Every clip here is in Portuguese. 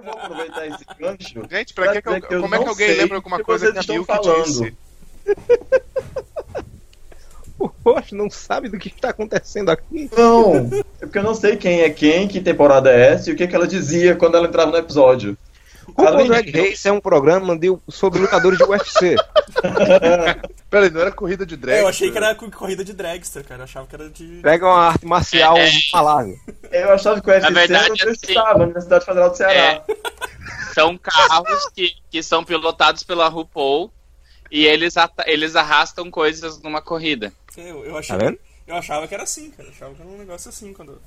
eu vou aproveitar esse gancho. Gente, pra que, que, eu, que eu como é que alguém lembra alguma coisa que a Milk falando. disse? O Roxo não sabe do que está acontecendo aqui. Não, é porque eu não sei quem é quem, que temporada é essa e o que, que ela dizia quando ela entrava no episódio. O Drag Race é um programa de, sobre lutadores de UFC. Peraí, não era corrida de drag? É, eu achei que era co- corrida de dragster, cara. Eu achava que era de. Pega uma arte marcial É, é. malária. Eu achava que o UFC verdade, era onde eu assim- estava, na Universidade Federal do Ceará. São carros que, que são pilotados pela RuPaul e eles, eles arrastam coisas numa corrida. Eu, eu, achei, Tá vendo? eu achava que era assim, cara. Eu achava que era um negócio assim quando,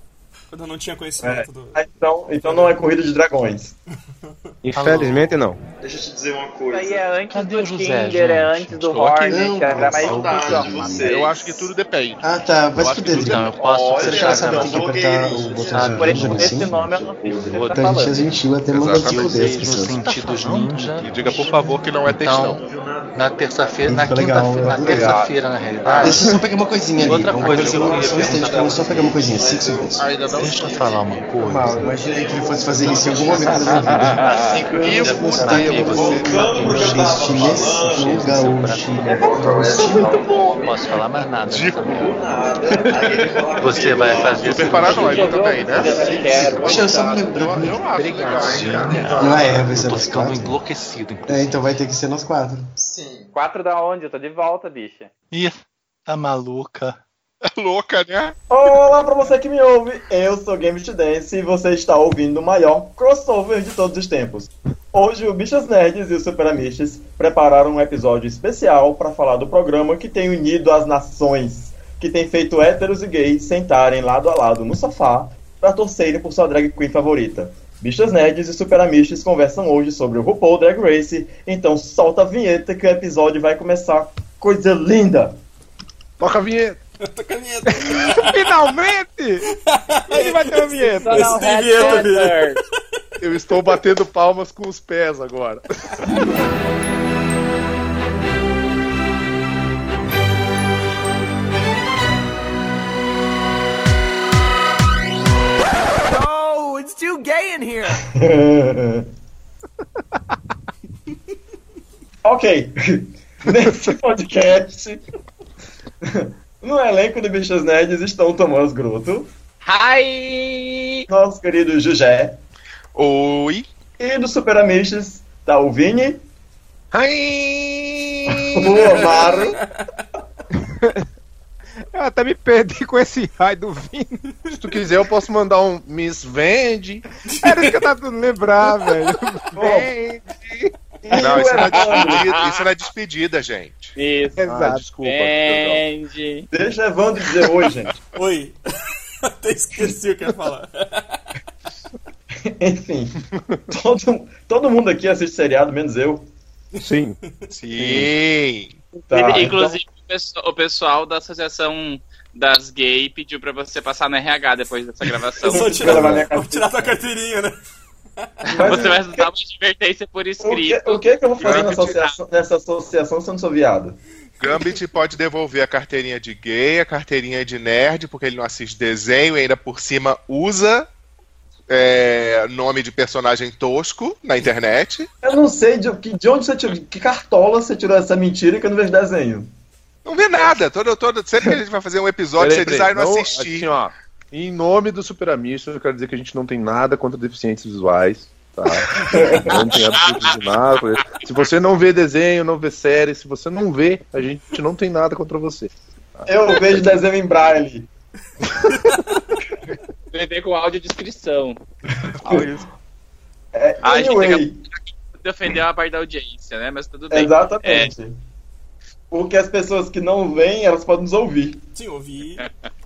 quando eu não tinha conhecimento do. Ah, Então, então não é corrida de dragões. Infelizmente não. Deixa eu te dizer uma coisa. Isso aí é antes Cadê do o José, Tinder, é antes do. Hornet, Não, cara, de vocês. Eu acho que tudo depende. Ah, tá. Vai se fuder. Não, eu posso Olha, Você já sabe tem que apertar o gente. botão Ah, por esse, ajuda esse assim? nome eu não sei o que você tá a gente é falando. gentil até se Exatamente. fuder as pessoas. sentidos ninja. E diga, por favor, que não é textão. Então, na terça-feira, na quinta-feira, na né? terça-feira, na realidade. Deixa eu só pegar uma coisinha ali. Outra coisa eu só pegar uma coisinha, cinco segundos. Ainda não. Deixa eu falar uma coisa. Mal, imaginei que ele fosse fazer isso em algum momento da minha vida. E eu fudei você. Gauchiste. Não posso falar mais nada. Você vai fazer Super paranoico também, né? Deixa eu só me legal. Não é, vai Eu ser nós quatro. enlouquecido. É, então vai ter que ser nós quatro. Sim. Quatro da onde? Eu tô de volta, bicha. Ih, tá maluca. É louca, né? Olá pra você que me ouve, eu sou Game to Dance e você está ouvindo o maior crossover de todos os tempos. Hoje o Bichas Nerds e o Super Amishes prepararam um episódio especial para falar do programa que tem unido as nações, que tem feito héteros e gays sentarem lado a lado no sofá para torcerem por sua drag queen favorita. Bichas Nerds e Super Amishes conversam hoje sobre o RuPaul Drag Race, então solta a vinheta que o episódio vai começar. Coisa linda! Toca a vinheta. Finalmente! Ele vai ter uma vinheta. Um tem vinheta, headsetter. Eu estou batendo palmas com os pés agora. Oh, it's too gay in here! ok. Nesse podcast, no elenco do Bichas Nerds estão o Tomás Groto, Hi! nosso querido Jujé, Oi. e do Super Amishes tá o Vini, Ai. o Amaro, Eu até me perdi com esse raio do Vini. Se tu quiser, eu posso mandar um Miss Vende. Era isso que eu tava tentando lembrar, velho. e Não, isso não é Evandro. despedida, isso não é despedida, gente. Isso. Ah, Exato. desculpa. perdão. Entende. Deixa Evandro dizer oi, gente. Oi. Até esqueci o que eu ia falar. Enfim, todo, todo mundo aqui assiste seriado, menos eu. Sim. Sim. Tá, Inclusive, o pesso- o pessoal da Associação das Gay pediu pra você passar no RH depois dessa gravação. Eu só tirar, vou tirar tua carteirinha, né? Mas Você vai dar uma advertência por O que, escrito. o que, que eu vou fazer nessa associação, nessa associação se eu não sou viado? Gambit pode devolver a carteirinha de gay, a carteirinha de nerd, porque ele não assiste desenho e ainda por cima usa é, nome de personagem tosco na internet. Eu não sei de, de onde você tirou, que cartola você tirou essa mentira que eu não vejo desenho. Não vê nada. Todo, todo, sempre que a gente vai fazer um episódio, Peraí, você diz, ah, não não- assisti. assim, ó, em nome do Super Amisto, eu quero dizer que a gente não tem nada contra deficientes visuais. Tá? Não tem absolutamente nada. Se você não vê desenho, não vê série, se você não vê, a gente não tem nada contra você. Eu vejo desenho em braille. TV com áudio descrição. É, Ah, a gente anyway, Defendeu a parte da audiência, né? Mas tudo bem. exatamente. Porque as pessoas que não veem, elas podem nos ouvir. Sim, ouvi.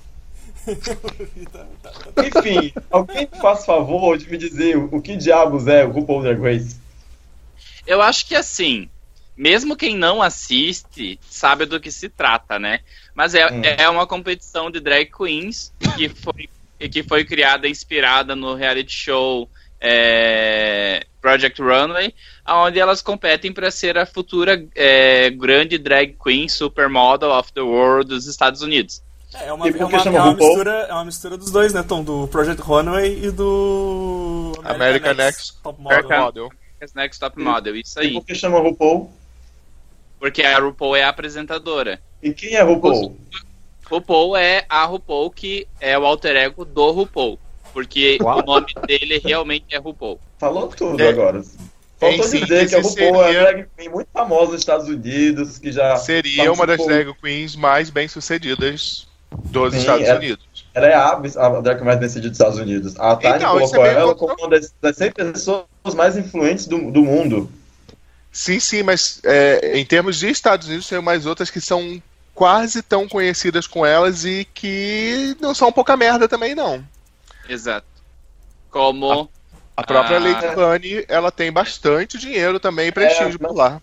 Enfim, alguém faz favor de me dizer o, que diabos é o RuPaul Drag Race? Eu acho que assim, mesmo quem não assiste sabe do que se trata, né? Mas é, Hum. é uma competição de drag queens que foi, que foi criada, inspirada no reality show é, Project Runway, onde elas competem para ser a futura é, grande drag queen supermodel of the world dos Estados Unidos. É, é uma, E é que uma, é uma mistura, é uma mistura dos dois, né, Tom? Do Project Runway e do. American Next Top Model. Model. Model. Next Top Model, isso E aí. por que chama RuPaul? Porque a RuPaul é a apresentadora. E quem é RuPaul? RuPaul é a RuPaul que é o alter ego do RuPaul. Porque Uau. o nome dele realmente é RuPaul. Falou tudo É. agora. Faltou Em dizer que a RuPaul é seria- uma drag queen muito famosa nos Estados Unidos, que já Seria uma das drag queens mais bem sucedidas dos Sim, Estados é- Unidos. Ela é a, a drag mais sucedida dos Estados Unidos. A Tiny Então, isso colocou é ela como uma das, das 100 pessoas mais influentes do, do mundo. Sim, sim, mas é, em termos de Estados Unidos, tem mais outras que são quase tão conhecidas com elas e que não são pouca merda também, não. Exato. Como. A própria Ah. Lady Bunny, ela tem bastante dinheiro também e prestígio mas- por lá.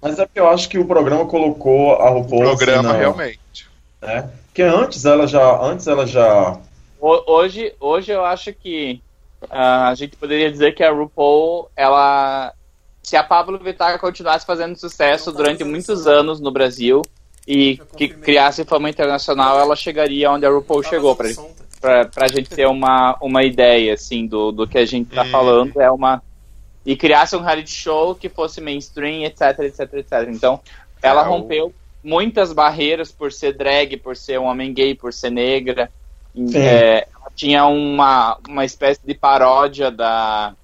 Mas é porque eu acho que o programa colocou a O RuPaul programa, assim, na- realmente. né? Porque antes ela já. Antes ela já. Ho- Hoje, hoje eu acho que ah, a gente poderia dizer que a RuPaul, ela. Se a Pablo Vittar continuasse fazendo sucesso durante muitos anos no Brasil e que criasse fama internacional, ela chegaria onde a RuPaul chegou, pra, pra, pra gente ter uma, uma ideia, assim, do, do que a gente tá Hum. falando. É uma. E criasse um reality show que fosse mainstream, etc, etc, etc. Então, ela É, o- rompeu muitas barreiras por ser drag, por ser um homem gay, por ser negra. Sim. É, ela tinha uma, uma espécie de paródia da,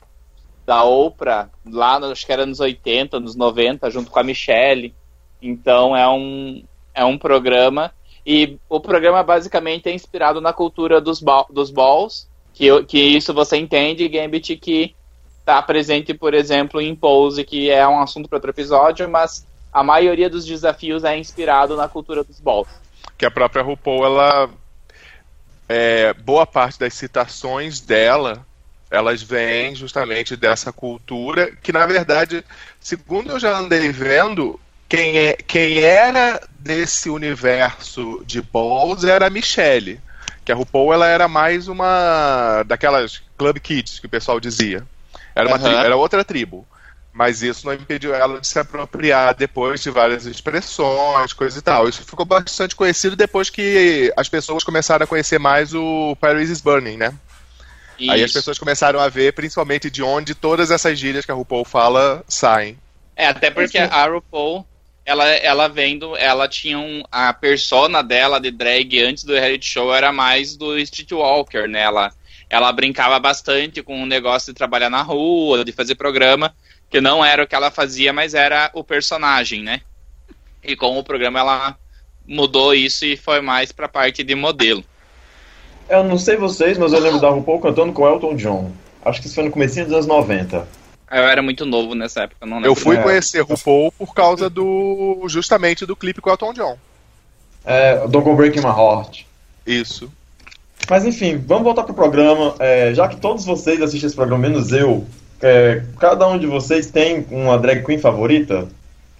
da Oprah, lá, acho que era nos 80, nos 90, junto com a Michelle. Então é um, é um programa. E o programa basicamente é inspirado na cultura dos, dos balls, que, que isso você entende, Gambit, que está presente, por exemplo, em Pose, que é um assunto para outro episódio, mas a maioria dos desafios é inspirado na cultura dos balls. que a própria RuPaul, ela. é, boa parte das citações dela, elas vêm justamente dessa cultura, que na verdade, segundo eu já andei vendo, quem, é, quem era desse universo de balls era a Michelle. Que a RuPaul ela era mais uma daquelas Club Kids que o pessoal dizia. Era, uma tribo, era outra tribo. Mas isso não impediu ela de se apropriar depois de várias expressões, coisa e tal. Isso ficou bastante conhecido depois que as pessoas começaram a conhecer mais o Paris is Burning, né? Aí as Isso. pessoas começaram a ver principalmente de onde todas essas gírias que a RuPaul fala saem. É, até porque a RuPaul, ela, ela vendo, ela tinha um, a persona dela de drag antes do reality show era mais do Streetwalker, né? Ela, ela brincava bastante com o negócio de trabalhar na rua, de fazer programa, que não era o que ela fazia, mas era o personagem, né? E com o programa ela mudou isso e foi mais pra parte de modelo. Eu não sei vocês, mas eu lembro da RuPaul cantando com Elton John. Acho que isso foi no comecinho dos anos 90. Eu era muito novo nessa época, não lembro. Eu fui É. conhecer RuPaul por causa do. justamente do clipe com o Elton John. É, Don't Go Breaking My Heart. Isso. Mas enfim, vamos voltar pro programa. É, já que todos vocês assistem esse programa, menos eu, é, cada um de vocês tem uma drag queen favorita?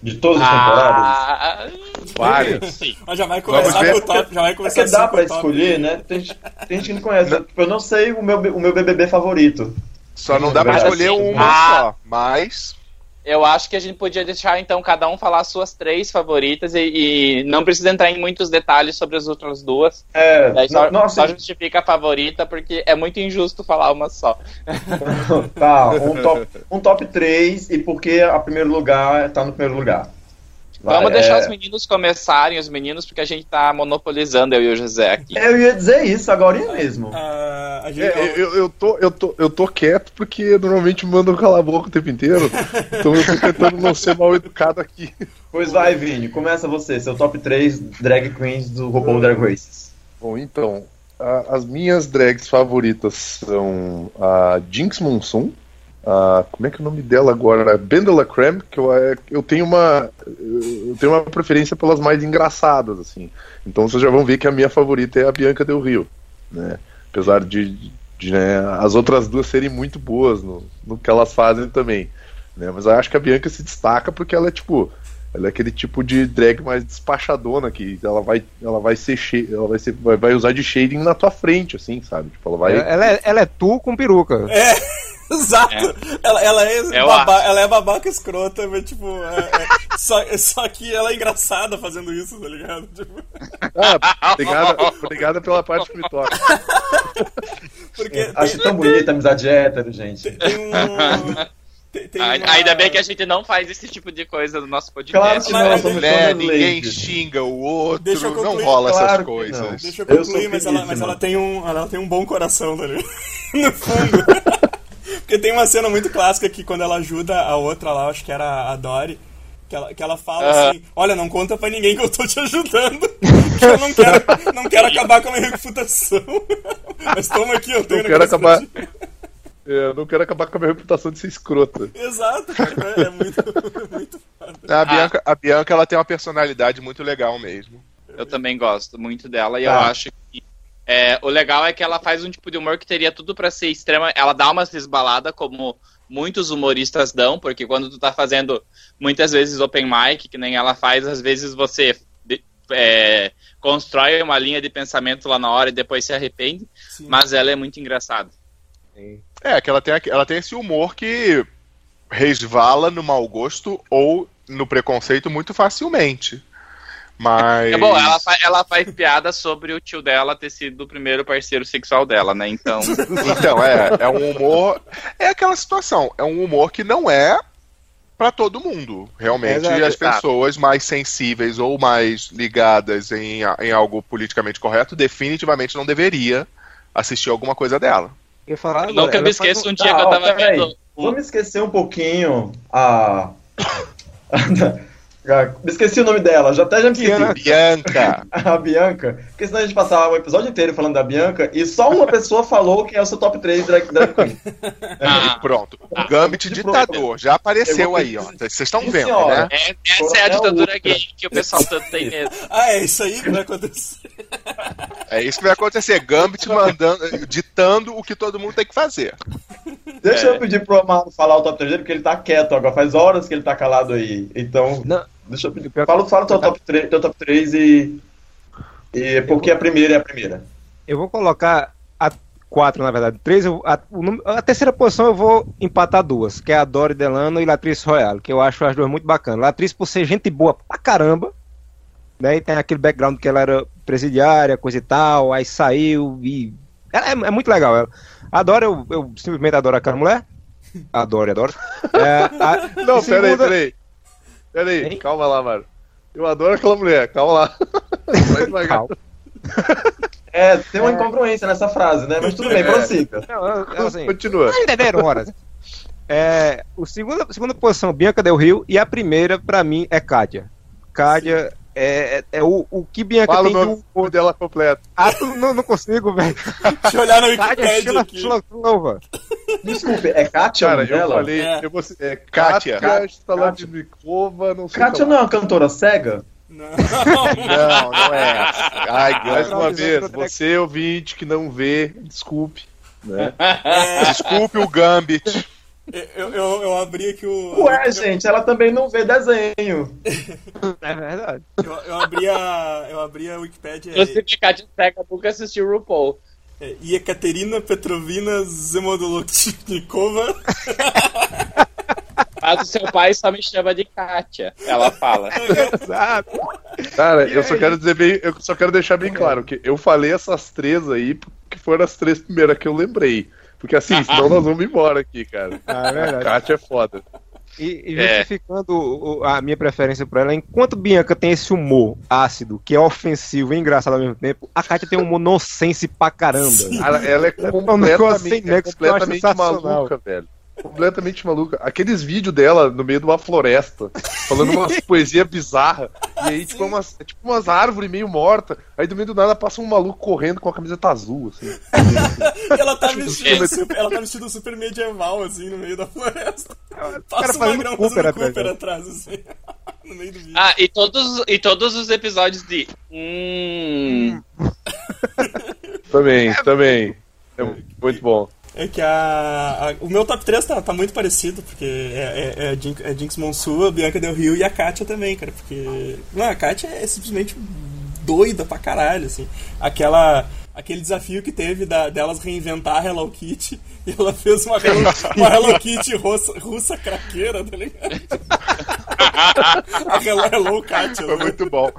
De todas as temporadas? Ah, Várias. sim. Mas já vai começar com o top. Já vai É começar que dá pra top. escolher, né? Tem, gente- tem gente que não conhece. Tipo, eu não sei o meu, o meu BBB favorito. Só não dá pra escolher Assim, uma ah. só. Mas. Eu acho que a gente podia deixar então cada um falar as suas três favoritas e, e não precisa entrar em muitos detalhes sobre as outras duas. É, Daí só, só assim, justifica a favorita porque é muito injusto falar uma só. tá, um top, um top 3 e porque a primeiro lugar tá no primeiro lugar. Vai, Vamos deixar é, os meninos começarem, os meninos, porque a gente tá monopolizando eu e o José aqui. Eu ia dizer isso agora mesmo. Ah, a gente, É, eu, eu, tô, eu, tô, eu tô quieto porque normalmente mandam calar a boca o tempo inteiro. Então eu tô tentando não ser mal educado aqui. Pois vai, Vini, começa você, seu top 3 drag queens do RuPaul Drag Races. Bom, então, a- as minhas drags favoritas são a Jinx Monsoon, a, como é que é o nome dela agora? A Bendela Creme, que eu, é, eu tenho uma eu tenho uma preferência pelas mais engraçadas, assim. Então vocês já vão ver que a minha favorita é a Bianca Del Rio, né? Apesar de, de, né, as outras duas serem muito boas no, no que elas fazem também, né? Mas eu acho que a Bianca se destaca porque ela é tipo ela é aquele tipo de drag mais despachadona que ela vai, ela vai ser ela vai, ser, vai, vai usar de shading na tua frente, assim, sabe? Tipo, ela vai. Ela é, ela é tu com peruca. Exato! Ela, ela, é Eu baba- ela é babaca escrota, mas tipo. é- é- só, só que ela é engraçada fazendo isso, tá ligado? Tipo, Ah, obrigada, obrigada pela parte que me toca. Porque Acho tem, tão bonita a amizade hétero, gente. tem um. Tem, uma- Ainda bem que a gente não faz esse tipo de coisa no nosso podcast. Claro que não, somos Né? Ninguém xinga o outro, Deixa eu não concluir. rola Claro essas coisas. não. Deixa eu Eu concluir, sou mas, ela, mas ela, tem um, ela tem um bom coração, tá ligado? No fundo. Porque tem uma cena muito clássica que quando ela ajuda a outra lá, acho que era a Dory, que ela, que ela fala assim, olha, não conta pra ninguém que eu tô te ajudando. Que eu não quero, não quero acabar com a minha reputação. Mas toma aqui, eu tenho Não quero acabar. É, Eu não quero acabar com a minha reputação de ser escrota. Exato, cara. É muito, muito foda. A Bianca, a Bianca ela tem uma personalidade muito legal mesmo. Eu também gosto muito dela e Tá. eu acho que é, o legal é que ela faz um tipo de humor que teria tudo pra ser extrema. Ela dá umas resbaladas, como muitos humoristas dão, porque quando tu tá fazendo muitas vezes open mic, que nem ela faz, às vezes você é, constrói uma linha de pensamento lá na hora e depois se arrepende, Sim. mas ela é muito engraçada. É, que ela tem, ela tem esse humor que resvala no mau gosto ou no preconceito muito facilmente. Mas. É bom, ela, fa- ela faz piada sobre o tio dela ter sido o primeiro parceiro sexual dela, né? Então. Então, é, é um humor. É aquela situação, é um humor que não é pra todo mundo. Realmente, Exato. as pessoas mais sensíveis ou mais ligadas em, em algo politicamente correto, definitivamente não deveria assistir alguma coisa dela. Eu falar agora, Nunca me esqueço um- dia Tá, que eu ó, tava peraí. vendo. Vamos esquecer um pouquinho a. Me esqueci o nome dela, já até já me esqueci. Bianca! A Bianca. Porque senão a gente passava o episódio inteiro falando da Bianca e só uma pessoa falou que é o seu top 3 drag, drag queen. Ah, Pronto. O Gambit ditador já apareceu vou- aí, ó. Vocês estão vendo, senhora. né? é- essa é a ditadura gay que o pessoal tanto tem medo. Ah, é isso aí que vai acontecer. É isso que vai acontecer. Gambit mandando, ditando o que todo mundo tem que fazer. Deixa eu pedir pro Amado falar o top 3 dele, porque ele tá quieto agora. Faz horas que ele tá calado aí. Então, Não. Deixa eu pedir. Fala, fala o teu top 3, teu top 3 e. E porque a primeira é a primeira. Eu vou colocar a quatro, na verdade. Três, eu- a, o a terceira posição eu vou empatar duas, que é a Dori Delano e Latrice Royale, que eu acho as duas muito bacanas. Latrice por ser gente boa pra caramba, né? E tem aquele background que ela era presidiária, coisa e tal, aí saiu e. Ela é, é muito legal ela. Adoro, eu, eu simplesmente adoro aquela mulher. Adoro, adoro. É, a- Não, segunda- peraí, peraí. Peraí, Hein? calma lá, mano. Eu adoro aquela mulher, calma lá. Vai. Calma. É, tem uma incongruência nessa frase, né? Mas tudo bem, prossiga. Não, eu- eu, assim, Continua. Entenderam horas. É, o segundo, a segunda posição, Bianca Del Rio, e a primeira, pra mim, é Kátia. Kátia é, é, é o, o que Bianca Fala o tem de nome dela completo. Ah, tu- não, não consigo, velho. Deixa eu olhar na Kátia Wikipedia aqui. Slova. Desculpe, é Kátia o Cara, eu dela? falei, É. eu vou, é Kátia. Kátia não sei Kátia não é uma cantora cega? Não. Não, não é. Ai, Mais uma vez, você ouvinte que não vê, desculpe. Né? Desculpe o Gambit. Eu, eu, eu abri aqui o. Ué, gente, ela também não vê desenho. É verdade. Eu, eu abri a. Eu abri a Wikipedia. Eu sei que Kátia Cega nunca assistiu o RuPaul. É, e Ekaterina Petrovina Zemodolotnikova. Mas o seu pai só me chama de Kátia, ela fala. Exato. Cara, eu só quero dizer bem, eu só quero deixar bem claro que eu falei essas três aí porque foram as três primeiras que eu lembrei. Porque assim, senão nós vamos embora aqui, cara. Ah, é A. Kátia é foda. E, e É. justificando o- a minha preferência por ela, enquanto Bianca tem esse humor ácido, que é ofensivo e engraçado ao mesmo tempo, a Kátia tem um humor nonsense pra caramba. Cara, ela é um negócio sem completamente, é completamente maluca, velho. Completamente maluca. Aqueles vídeos dela no meio de uma floresta, falando umas poesia bizarra. E aí, tipo, umas, é tipo umas árvores meio mortas. Aí do meio do nada passa um maluco correndo com a camiseta azul, assim. E ela tá vestida É. super, ela tá vestida super medieval, assim, no meio da floresta. cara Passa um fazendo magrão Cooper fazendo atrás, Cooper atrás, assim. No meio do vídeo. Ah, e todos, e todos os episódios de. Hum. Também, também. É muito bom. É que a, a- O meu top 3 tá, tá muito parecido, porque é, é, é, a Jinx, é Jinx Monsoon, a Bianca Del Rio e a Katia também, cara. Porque. Não, a Katia é simplesmente doida pra caralho, assim. Aquela. Aquele desafio que teve da, delas reinventar a Hello Kitty e ela fez uma Hello, uma Hello Kitty russa, russa craqueira, tá ligado? a Hello, Hello Katia. Foi né? muito bom.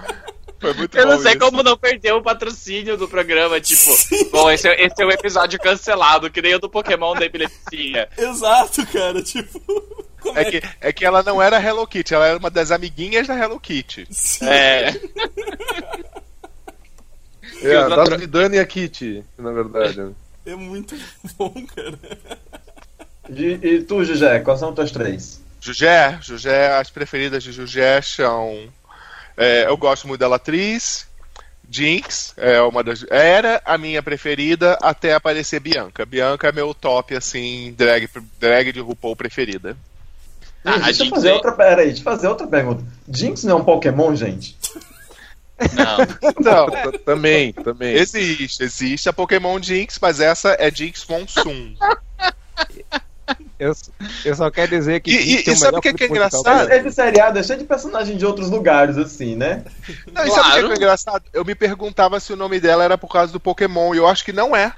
Foi muito Eu não sei isso. como não perder o patrocínio do programa. Tipo, bom, esse é, esse é um episódio cancelado, que nem o do Pokémon da epilepsia. Exato, cara, tipo. Como É que, é que ela não era Hello Kitty, ela era uma das amiguinhas da Hello Kitty. Sim. É. É, a das Vidani e a Kitty, na verdade. É muito bom, cara. E, e tu, Gigé, quais são os teus três? Jugé, Jugé, as preferidas de Jugé são. É, eu gosto muito dela atriz. Jinx é uma das. Era a minha preferida até aparecer Bianca. Bianca é meu top, assim, drag, drag de RuPaul preferida. Ah, Gente, a deixa eu fazer é- outra. Pera aí, deixa eu fazer outra pergunta. Jinx não é um Pokémon, gente? Não. Não, Também, também. existe, existe a Pokémon Jinx, mas essa é Jinx Monsoon. Eu, eu só quero dizer que. E- e- e sabe o que que é musical engraçado? do Esse seriado é cheio de personagens de outros lugares, assim, né? Não, e sabe o que é, Claro. que é engraçado? Eu me perguntava se o nome dela era por causa do Pokémon, e eu acho que não é.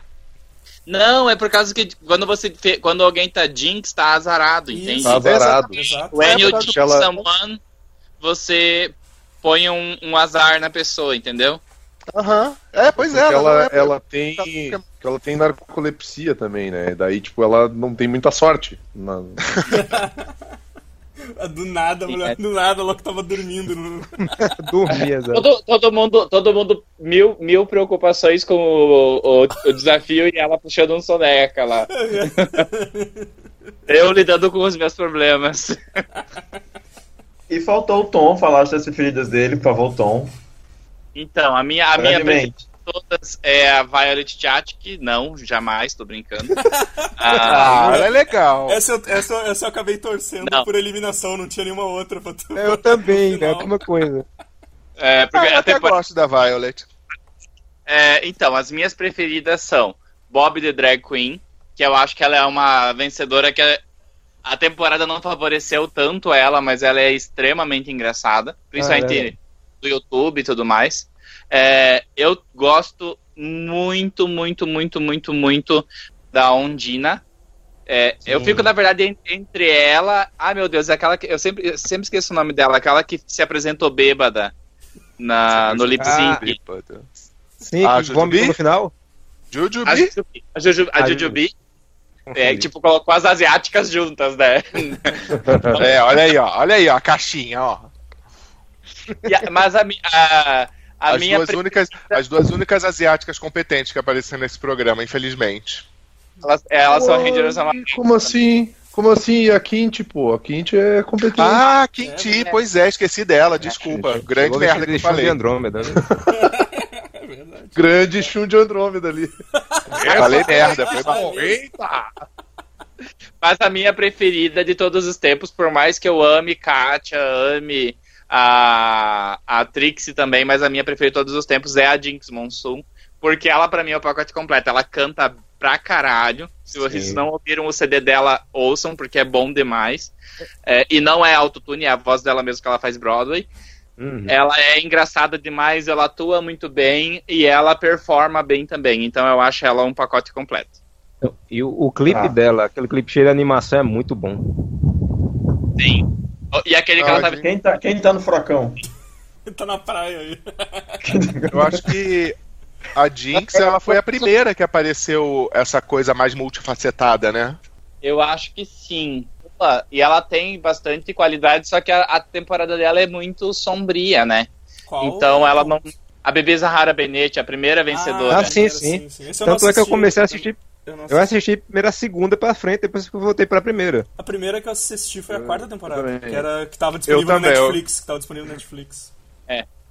Não, é por causa que quando você fe- quando alguém tá Jinx, tá azarado, entende? Isso. Tá azarado. Exato. When you É, jinx ela- someone, você põe um, um azar na pessoa, entendeu? Aham. É, pois é. Porque ela, ela, não é- ela tem. que ela tem narcolepsia também, né? Daí, tipo, ela não tem muita sorte. na- Do nada, mulher, do nada, ela que tava dormindo. No... Dormia. Todo, todo mundo, todo mundo mil, mil preocupações com o, o- o desafio e ela puxando um soneca lá. Eu lidando com os meus problemas. E faltou o Tom falar das preferidas dele, por favor, Tom. Então, a minha, a minha preferida todas é a Violet Chachki. Não, jamais, tô brincando. Ah, Ah, ela é legal. Essa, eu- essa, essa eu acabei torcendo Não. por eliminação, não tinha nenhuma outra pra tu. Eu também, né? Final. A mesma coisa. é, Ah, porque eu a até temporada- gosto da Violet. É, então, as minhas preferidas são Bob the Drag Queen, que eu acho que ela é uma vencedora que é- a temporada não favoreceu tanto ela, mas ela é extremamente engraçada, principalmente do YouTube e tudo mais. É, eu gosto muito, muito, muito, muito, muito da Ondina. É, eu fico, na verdade, en- entre ela. Ai meu Deus, é aquela que. Eu sempre, eu sempre esqueço o nome dela, aquela que se apresentou bêbada na, no lip sync. Sim, Ah, que Jujubi? vomitou no final. A Jujubi? Jujubi. A, Juju, a A Jujubi. É, tipo, colocou as asiáticas juntas, né? É, olha aí, ó. Olha aí, ó, a caixinha, ó. E a- mas a, a, a As minha. duas, pre- únicas, as duas únicas asiáticas competentes que apareceram nesse programa, infelizmente. Elas, elas são Rangers amarelas. Como assim? Como assim? E a Quinte, pô? A Quinte é competente. Ah, Quinti, pois é, esqueci dela, desculpa. Grande merda que eu de chão de falei. Andrômeda, né? É verdade. Grande chum de Andrômeda ali. Falei merda, foi mal. Eita! Mas a minha preferida de todos os tempos, por mais que eu ame Katia, ame a, a Trixie também, mas a minha preferida de todos os tempos é a Jinx Monsoon. Porque ela, pra mim, é o pacote completo. Ela canta pra caralho. Se vocês Sim. não ouviram o CD dela, ouçam, porque é bom demais. É, e não é autotune, é a voz dela mesmo que ela faz Broadway. Uhum. Ela é engraçada demais, ela atua muito bem e ela performa bem também. Então eu acho ela um pacote completo. E o, o clipe Ah. dela, aquele clipe cheio de animação é muito bom. Sim. E aquele que Ah, ela tá gente. Quem tá, quem tá no furacão? tá na praia aí. Eu acho que a Jinx, ela foi a primeira que apareceu essa coisa mais multifacetada, né? Eu acho que sim. E ela tem bastante qualidade, só que a, a temporada dela é muito sombria, né? Qual? Então ela não. A bebê Zahara Bennett, a primeira vencedora. Ah, sim, sim. Eu não Tanto é que eu comecei a assistir. Eu, não Eu assisti. primeiro a segunda pra frente, depois que eu voltei pra primeira. A primeira que eu assisti foi a quarta temporada, que, era, que tava disponível no também, eu- Netflix. Que tava disponível no Netflix.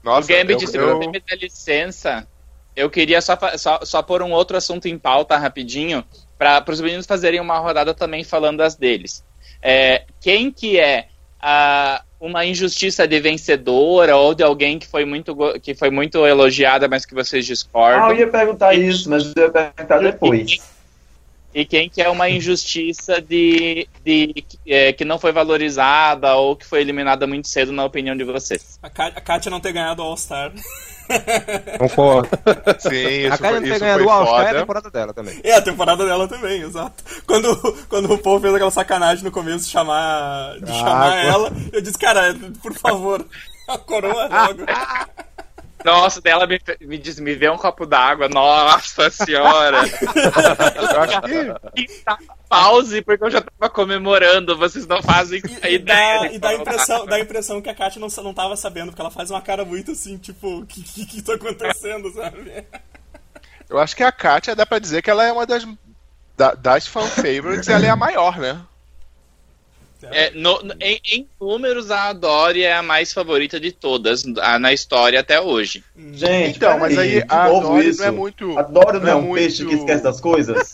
Nossa, o Gambit, eu, se eu- você me der licença, eu queria só, só, só pôr um outro assunto em pauta rapidinho, para os meninos fazerem uma rodada também falando das deles. É, quem que é ah, uma injustiça de vencedora ou de alguém que foi muito, que foi muito elogiada, mas que vocês Ah, discordam? eu ia perguntar isso, mas eu ia perguntar depois. E quem que é uma injustiça de, de é, que não foi valorizada ou que foi eliminada muito cedo, na opinião de vocês? A, Ka a Katia não ter ganhado o All-Star. Concordo. sim, isso a foi, não ter ganhado o All-Star é a temporada dela também. É, a temporada dela também, exato. Quando, quando o Paul fez aquela sacanagem no começo de chamar, de Ah, chamar pô. ela, eu disse, cara, por favor, a coroa logo. Nossa, dela me, me diz, me vê um copo d'água. Nossa senhora. Eu acho que Tá, Pause, porque eu já tava comemorando. Vocês não fazem E ideia. dá, e dá, a impressão, dá a impressão que a Kátia não, não tava sabendo, porque ela faz uma cara muito assim, tipo, o que, que, que tá acontecendo, sabe? Eu acho que a Katia dá pra dizer que ela é uma das, da- das fan favorites, ela é a maior, né? É, no- em, em números, a Dory é a mais favorita de todas a- na história até hoje. Gente, Então, mas aí a Dory isso. não é muito. Adoro não é um muito- peixe que esquece das coisas.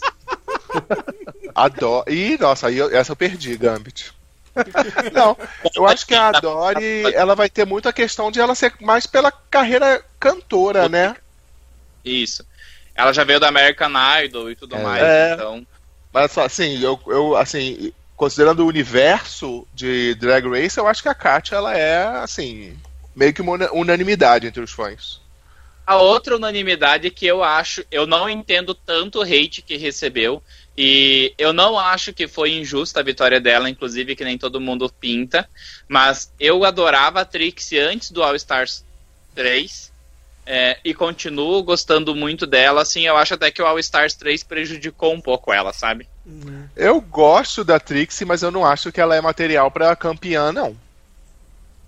A Dory. Ih, nossa, aí eu- essa eu perdi, Gambit. Não, eu acho que a Dory ela vai ter muito a questão de ela ser mais pela carreira cantora, né? Isso. Ela já veio da American Idol e tudo É. mais, É. então. Mas assim, eu, eu assim, considerando o universo de Drag Race, eu acho que a Katia ela é assim, meio que uma una- unanimidade entre os fãs. A outra unanimidade que eu acho, eu não entendo tanto o hate que recebeu. E eu não acho que foi injusta a vitória dela, inclusive que nem todo mundo pinta. Mas eu adorava a Trixie antes do All Stars 3. é, e continuo gostando muito dela. Assim, eu acho até que o All Stars 3 prejudicou um pouco ela, sabe? Eu gosto da Trixie, mas eu não acho que ela é material pra campeã, não.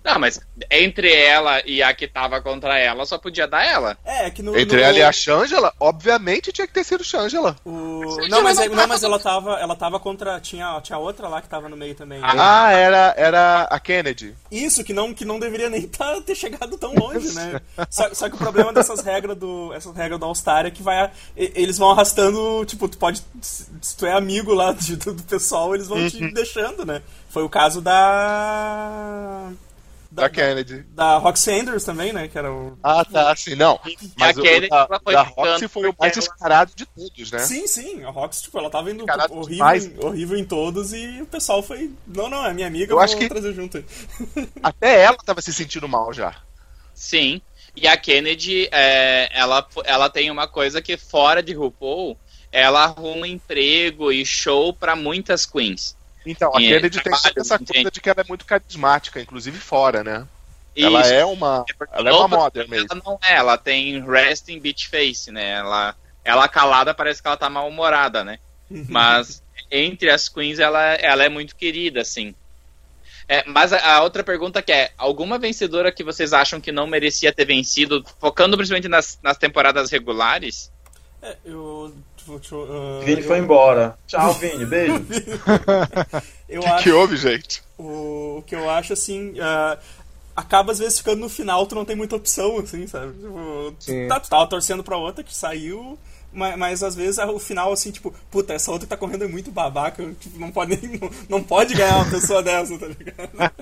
Não, mas entre ela e a que tava contra ela, só podia dar ela. É, que no. Entre no- ela e a Shangela, obviamente tinha que ter sido Shangela. o- Não, mas, mas é- não, mas ela tava, ela tava contra. Tinha, tinha outra lá que tava no meio também. Ah, era, era a Kennedy. Isso, que não, que não deveria nem tá, ter chegado tão longe, né? Só, só que o problema dessas regras do. Essas regras do All-Star é que vai. Eles vão arrastando, tipo, tu pode. Se tu é amigo lá de- do, do pessoal, eles vão te deixando, né? Foi o caso da. Da Kennedy. Da Roxy Andrews também, né? Que era o. Ah, tá, assim, não. Mas a o Kennedy, da, ela foi da Roxy foi o mais descarado de todos, né? Sim, sim, a Roxy, tipo, ela tava indo horrível, demais. horrível em todos e o pessoal foi. Não, não, é minha amiga, Eu eu acho vou que- trazer junto. Até ela tava se sentindo mal já. Sim. E a Kennedy, é, ela, ela tem uma coisa que fora de RuPaul, ela arruma emprego e show pra muitas queens. Então, a Kennedy tem trabalho, essa coisa entende? de que ela é muito carismática, inclusive fora, né? E Ela isso, é uma. Ela é uma modern mesmo. Ela não é, ela tem resting bitch face, né? Ela, ela calada parece que ela tá mal-humorada, né? Mas entre as queens ela, ela é muito querida, assim. É, mas a, a outra pergunta que é, alguma vencedora que vocês acham que não merecia ter vencido, focando principalmente nas, nas temporadas regulares? É, eu. Ah, Vini eu- foi embora. Tchau, Vini. Beijo. Eu O acho. que houve, gente? O, o que eu acho, assim, ah, acaba às vezes ficando no final, tu não tem muita opção, assim, sabe? Tipo, Sim. tu, tá, tu tava torcendo pra outra que saiu, mas, mas às vezes o final, assim, tipo, puta, essa outra que tá correndo é muito babaca, tipo, não pode, nem, não, não pode ganhar uma pessoa dessa, tá ligado?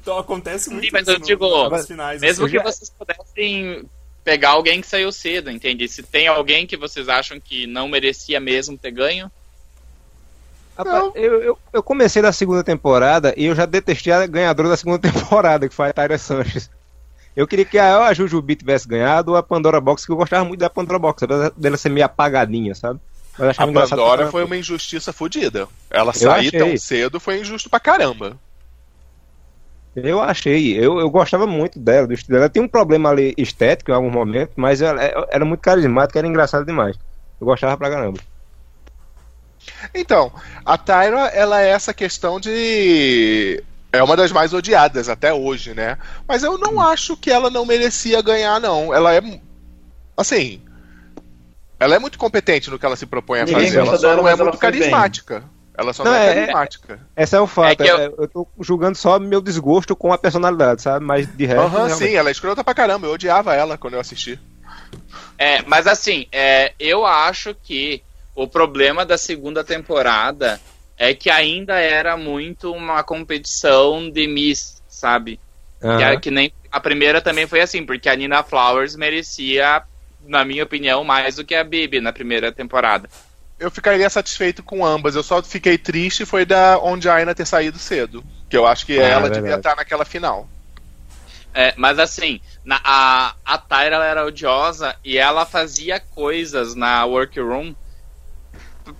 Então acontece muito Sim, mas isso eu no- digo, nos finais. Mesmo assim. que vocês pudessem pegar alguém que saiu cedo, entende? Se tem alguém que vocês acham que não merecia mesmo ter ganho, Rapaz, eu, eu, eu comecei da segunda temporada e eu já detestei a ganhadora da segunda temporada, que foi a Tyra Sanches. Eu queria que a, a Jujubi tivesse ganhado ou a Pandora Box, que eu gostava muito da Pandora Box, apesar dela ser meio apagadinha, sabe? A Pandora foi uma injustiça fodida. Ela sair achei. tão cedo foi injusto pra caramba. Eu achei, eu, eu gostava muito dela, do estilo dela. Ela tem um problema ali estético em algum momento, mas ela ela era muito carismática, era engraçada demais. Eu gostava pra caramba. Então, a Tyra, ela é essa questão de. É uma das mais odiadas até hoje, né? Mas eu não acho que ela não merecia ganhar, não. Ela é. Assim. Ela é muito competente no que ela se propõe a Ninguém fazer. Ela só dela, não é muito foi bem. Ela só não, Não, é, é- carismática. Esse é o fato, É que eu- é- eu tô julgando só meu desgosto com a personalidade, sabe? Mas de resto. Aham, realmente- sim, ela é escrota pra caramba. Eu odiava ela quando eu assisti. É, mas assim, é, eu acho que o problema da segunda temporada é que ainda era muito uma competição de Miss, sabe? Aham. Que, era que nem a primeira também foi assim, porque a Nina Flowers merecia, na minha opinião, mais do que a Bibi na primeira temporada. Eu ficaria satisfeito com ambas. Eu só fiquei triste foi da Ondiaina ter saído cedo. Que eu acho que Ah, ela é devia estar naquela final. É, mas assim, na- a, a Tyra ela era odiosa e ela fazia coisas na workroom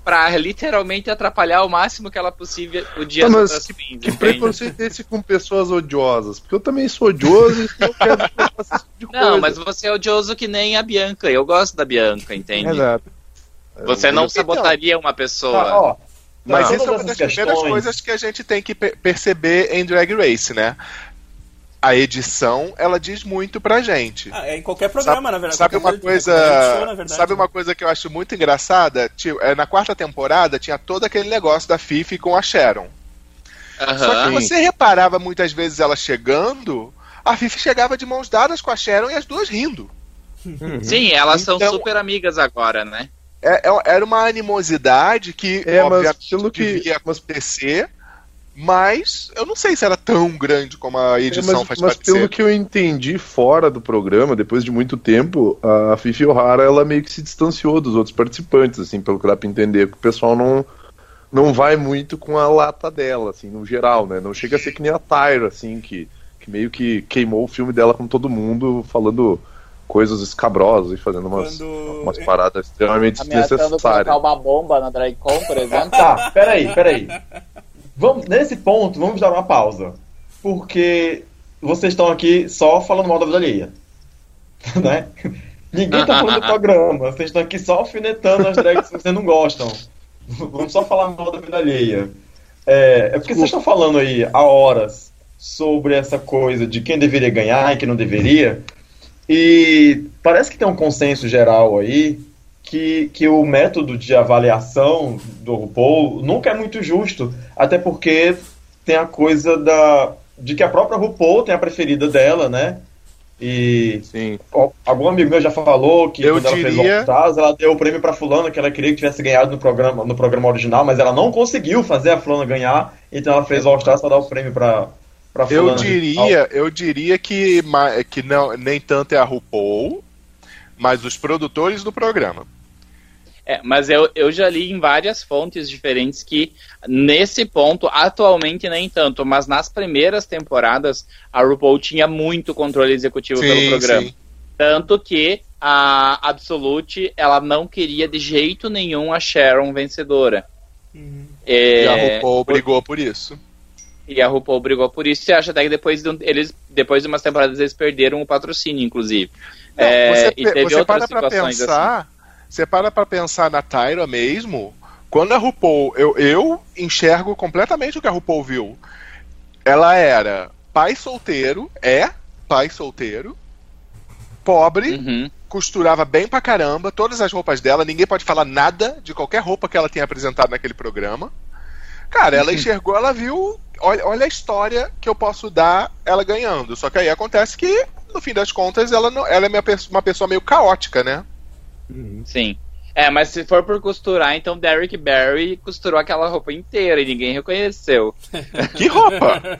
pra literalmente atrapalhar o máximo que ela possível o dia mas Que entende? preconceito é esse com pessoas odiosas? Porque eu também sou odioso e eu quero que eu faça esse tipo de Não, coisa. mas você é odioso que nem a Bianca. Eu gosto da Bianca, entende? Exato. Você não Eu- sabotaria uma pessoa. Ah, ó, Mas isso é uma das primeiras questões- coisas que a gente tem que pe- perceber em Drag Race, né? A edição, ela diz muito pra gente. Ah, é em qualquer programa, na verdade. Sabe uma coisa, verdade. sabe uma coisa que eu acho muito engraçada? Tio, é, na quarta temporada tinha todo aquele negócio da Fifi com a Sharon. Só que você reparava muitas vezes ela chegando, a Fifi chegava de mãos dadas com a Sharon e as duas rindo. Sim, elas são Então- super amigas agora, né? É- é- era uma animosidade que, É, mas obviamente, pelo que- devia acontecer, mas eu não sei se era tão grande como a É, edição mas, faz mas parecer. pelo que eu entendi fora do programa, depois de muito tempo, a Fifi O'Hara ela meio que se distanciou dos outros participantes, assim, pelo que dá pra entender, que o pessoal não não vai muito com a lata dela, assim, no geral, né? Não chega a ser que nem a Tyra, assim, que, que meio que queimou o filme dela com todo mundo, falando coisas escabrosas e fazendo umas, Quando- umas paradas extremamente Ameaçando colocar desnecessárias. uma bomba na DragCon, por exemplo. Tá, peraí, peraí. Vamos, nesse ponto, vamos dar uma pausa. Porque vocês estão aqui só falando mal da vida alheia. né? Ninguém tá falando do programa. Vocês estão aqui só alfinetando as drags que vocês não gostam. Vamos só falar mal da vida alheia. É, é porque vocês estão falando aí há horas sobre essa coisa de quem deveria ganhar e quem não deveria. E parece que tem um consenso geral aí que, que o método de avaliação do RuPaul nunca é muito justo, até porque tem a coisa da de que a própria RuPaul tem a preferida dela, né? E Sim. algum amigo meu já falou que Eu quando ela fez diria- Stars, ela deu o prêmio pra fulana que ela queria que tivesse ganhado no programa, no programa original, mas ela não conseguiu fazer a fulana ganhar, então ela fez o All Stars pra dar o prêmio pra, pra. Eu diria, eu diria que, que não, nem tanto é a RuPaul, mas os produtores do programa. É, mas eu, eu já li em várias fontes diferentes que nesse ponto, atualmente nem tanto, mas nas primeiras temporadas a RuPaul tinha muito controle executivo pelo programa. sim. Tanto que a Absolute ela não queria de jeito nenhum a Sharon vencedora. Uhum. É, E a RuPaul brigou por isso. E a RuPaul brigou por isso. E acho até que depois de, um- eles, depois de umas temporadas eles perderam o patrocínio, inclusive. Não, É, você e teve você para pra assim. pensar, você para pra pensar na Tyra mesmo, quando a RuPaul, eu, eu enxergo completamente o que a RuPaul viu. Ela era pai solteiro, é pai solteiro, pobre, Uhum. costurava bem pra caramba, todas as roupas dela, ninguém pode falar nada de qualquer roupa que ela tenha apresentado naquele programa. Cara, ela enxergou, ela viu, olha, olha a história que eu posso dar ela ganhando. Só que aí acontece que, no fim das contas, ela, não, ela é minha uma pessoa meio caótica, né? Sim. É, mas se for por costurar, então Derek Barry costurou aquela roupa inteira e ninguém reconheceu. Que roupa!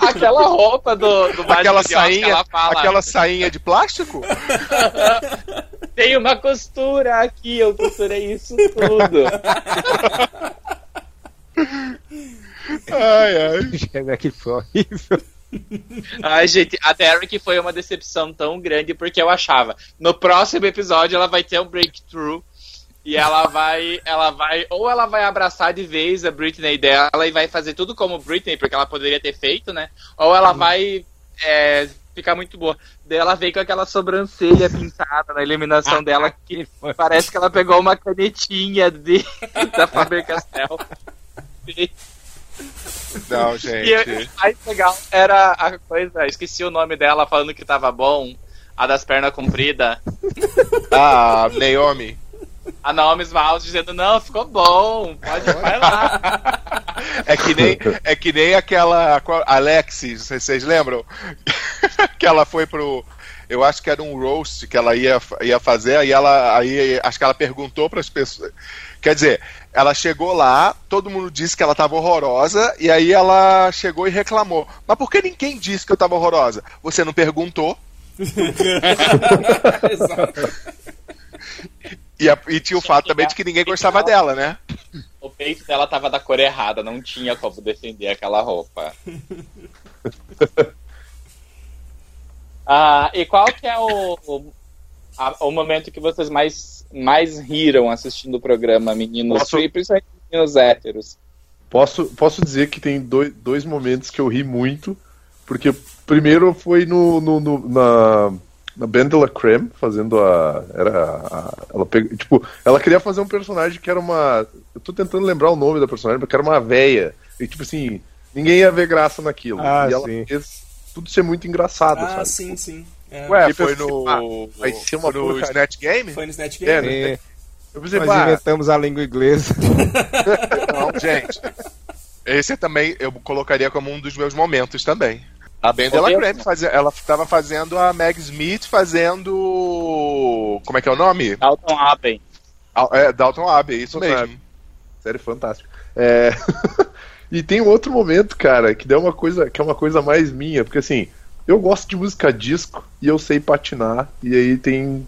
Aquela roupa do, do aquela sainha, ela fala. aquela sainha de plástico? Tem uma costura aqui, eu costurei isso tudo. Ai, ai. Aqui foi horrível. Ai, gente, a Derek foi uma decepção tão grande porque eu achava. No próximo episódio ela vai ter um breakthrough e ela vai, ela vai, ou ela vai abraçar de vez a Britney dela e vai fazer tudo como Britney, porque ela poderia ter feito, né? Ou ela vai é, ficar muito boa. Daí ela veio com aquela sobrancelha pintada na eliminação dela que parece que ela pegou uma canetinha de, da Faber-Castell. Não, E gente. o mais legal era a coisa, esqueci o nome dela falando que tava bom, a das pernas compridas. Ah, Naomi. A Naomi Smalls dizendo, não, ficou bom, pode vai lá. É que nem, é que nem aquela Alexis, vocês- vocês lembram? que ela foi pro. Eu acho que era um roast que ela ia, ia fazer, aí ela. Aí acho que ela perguntou para as pessoas. Quer dizer, ela chegou lá, todo mundo disse que ela tava horrorosa, e aí ela chegou e reclamou. Mas por que ninguém disse que eu tava horrorosa? Você não perguntou? Exato. E, a- e tinha o fato também de que ninguém gostava dela, né? O peito dela tava da cor errada, não tinha como defender aquela roupa. ah, e qual que é o, o, a- o momento que vocês mais mais riram assistindo o programa, meninos, Posso- e principalmente meninos héteros? Posso, posso dizer que tem dois, dois momentos que eu ri muito, porque primeiro foi no, no- no- na, na Bendela Creme, fazendo a. Era a, ela pega, Tipo, ela queria fazer um personagem que era uma. Eu tô tentando lembrar o nome da personagem, porque era uma véia. E tipo assim, ninguém ia ver graça naquilo. Ah, e ela sim. fez tudo ser muito engraçado, Ah, sabe? sim, sim. É, Ué, E foi pensei, no. ah, vai ser uma foi no. Snatch Game? foi no Snatch É, Game. né? É, Eu pensei, nós "Bah, inventamos a língua inglesa. Não, gente. Esse também eu colocaria como um dos meus momentos também. A Bendela Eu- Creme fazia, ela estava fazendo a Meg Smith fazendo. Como é que é o nome? Dalton Abbey. É, Dalton Abbey, isso Dalton mesmo. série fantástica. É... e tem um outro momento, cara, que deu uma coisa, que é uma coisa mais minha, porque assim, eu gosto de música disco e eu sei patinar, e aí tem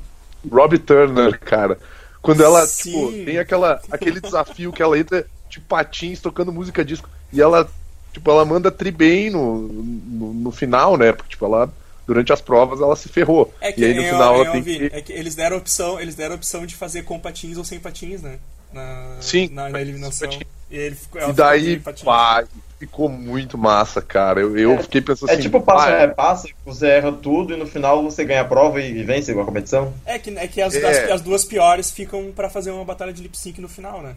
Robbie Turner, cara. Quando ela, Sim. tipo, tem aquela, aquele desafio que ela entra de patins tocando música disco, e ela, tipo, ela manda tri bem no, no, no final, né? Porque, tipo, ela, durante as provas, ela se ferrou. É que, e aí no eu- final eu ela tem ouvi, que. é que eles deram a opção, eles deram opção de fazer com patins ou sem patins, né? Na, Sim. na, na eliminação. E ele E daí, pá, ficou muito massa, cara. Eu, eu fiquei pensando É assim. tipo passa "Ah, repassa, você erra tudo e no final você ganha a prova e, e vence a competição. É que, é que as, É. as, as duas piores ficam pra fazer uma batalha de lip sync no final, né?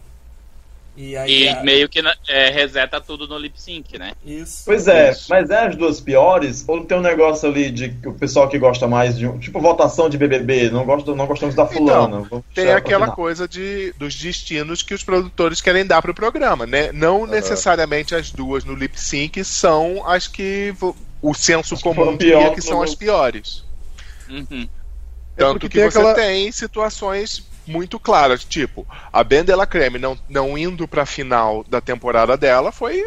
E aí. E a- meio que é, reseta tudo no lip sync, né? Isso. Pois é, Isso. mas é as duas piores, ou tem um negócio ali de que o pessoal que gosta mais de um. Tipo votação de BBB, não, gosta, não gostamos da fulana. vamos Tem aquela coisa de, dos destinos que os produtores querem dar pro programa, né? Não necessariamente as duas no lip sync são as que o senso que comum diria que no- são as piores. Uhum. É Tanto porque que tem você aquela- tem situações muito claras, tipo, a Ben Della Creme não, não indo pra final da temporada dela foi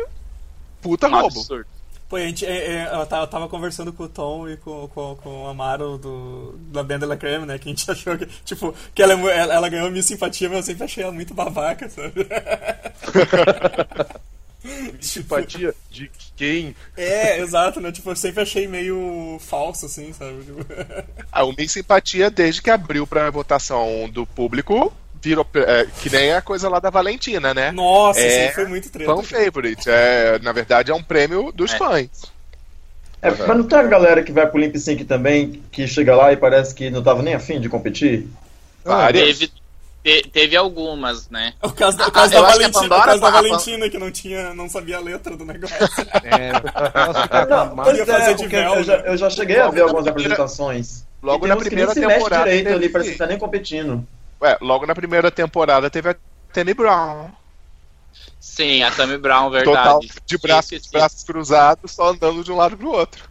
puta Um roubo. absurdo. Pô, a gente, é, é, eu tava, eu tava conversando com o Tom e com, com, com o Amaro do, da Banda La Creme, né? Que a gente achou que, tipo, que ela, é ela, ela ganhou minha simpatia, mas eu sempre achei ela muito babaca, sabe? Simpatia de quem? É, exato, né? Tipo, eu sempre achei meio falso, assim, sabe? Tipo, Ah, uma simpatia desde que abriu pra votação do público, virou é, que nem a coisa lá da Valentina, né? Nossa, É, assim, foi muito treta. Fan favorite. É, na verdade, é um prêmio dos É. fãs. É, mas não tem a galera que vai pro Limp Sync também, que chega lá e parece que não tava nem afim de competir? Várias. Teve, te- teve algumas, né? O caso, da- o caso Ah, da que Valentina, Pandora caso da a Valentina que não tinha, não sabia a letra do negócio. É, a Não, pois fazer é, de véu, eu já, né? eu já cheguei a ver algumas primeira- apresentações. Logo e na que primeira nem se mexe temporada direito teve- ali, parece que tá nem competindo. Ué, logo na primeira temporada teve a Tammy Brown. Sim, a Tammy Brown, Total verdade. de braços, braços cruzados, só andando de um lado pro outro.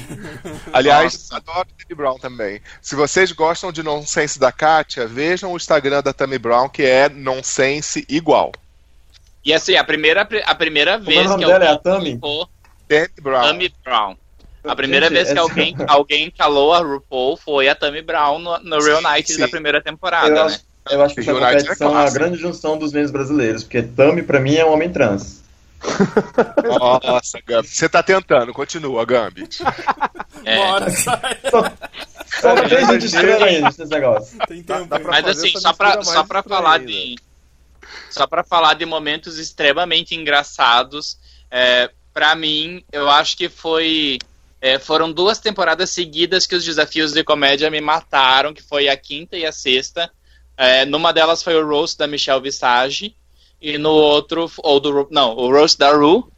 Aliás, Nossa. adoro Tammy Brown também. Se vocês gostam de nonsense da Katia, vejam o Instagram da Tammy Brown, que é nonsense igual. E assim, a primeira, a primeira O vez que dela é a alguém Tammy? Tammy Brown. Tammy Brown. A primeira Gente, vez que essa- alguém, alguém calou a RuPaul foi a Tammy Brown no, no Real Night sim. da primeira temporada, Eu né? acho, eu acho que essa é é a grande junção dos meios brasileiros, porque Tami, pra mim, é um homem trans. Nossa, Gambit. Você tá tentando, continua, Gambit. É. Hora sai, Só não tem gente estrela ainda nesse negócio. tem tempo. dá hein? pra Mas assim, só pra, só pra falar ainda. de. Só pra falar de momentos extremamente engraçados, é, para mim, eu acho que foi. é, foram duas temporadas seguidas que os desafios de comédia me mataram, que foi a quinta e a sexta. É, numa delas foi o roast da Michelle Visage, e no outro, ou do não, o roast da Ru,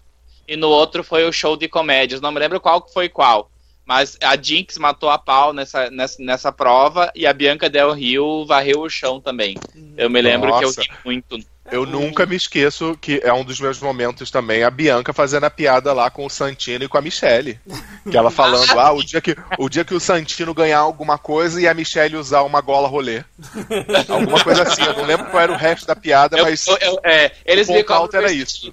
e no outro foi o show de comédias. Não me lembro qual foi qual. Mas a Jinx matou a pau nessa, nessa, nessa prova e a Bianca Del Rio varreu o chão também. Eu me lembro Nossa. que eu ri muito. Eu nunca me esqueço que é um dos meus momentos também, a Bianca fazendo a piada lá com o Santino e com a Michelle. Que ela falando, ah, o dia que o, dia que o Santino ganhar alguma coisa e a Michelle usar uma gola rolê. Alguma coisa assim, eu não lembro qual era o resto da piada, Eu- mas. eu- eu- é, eles o me ponto cobram alto era isso.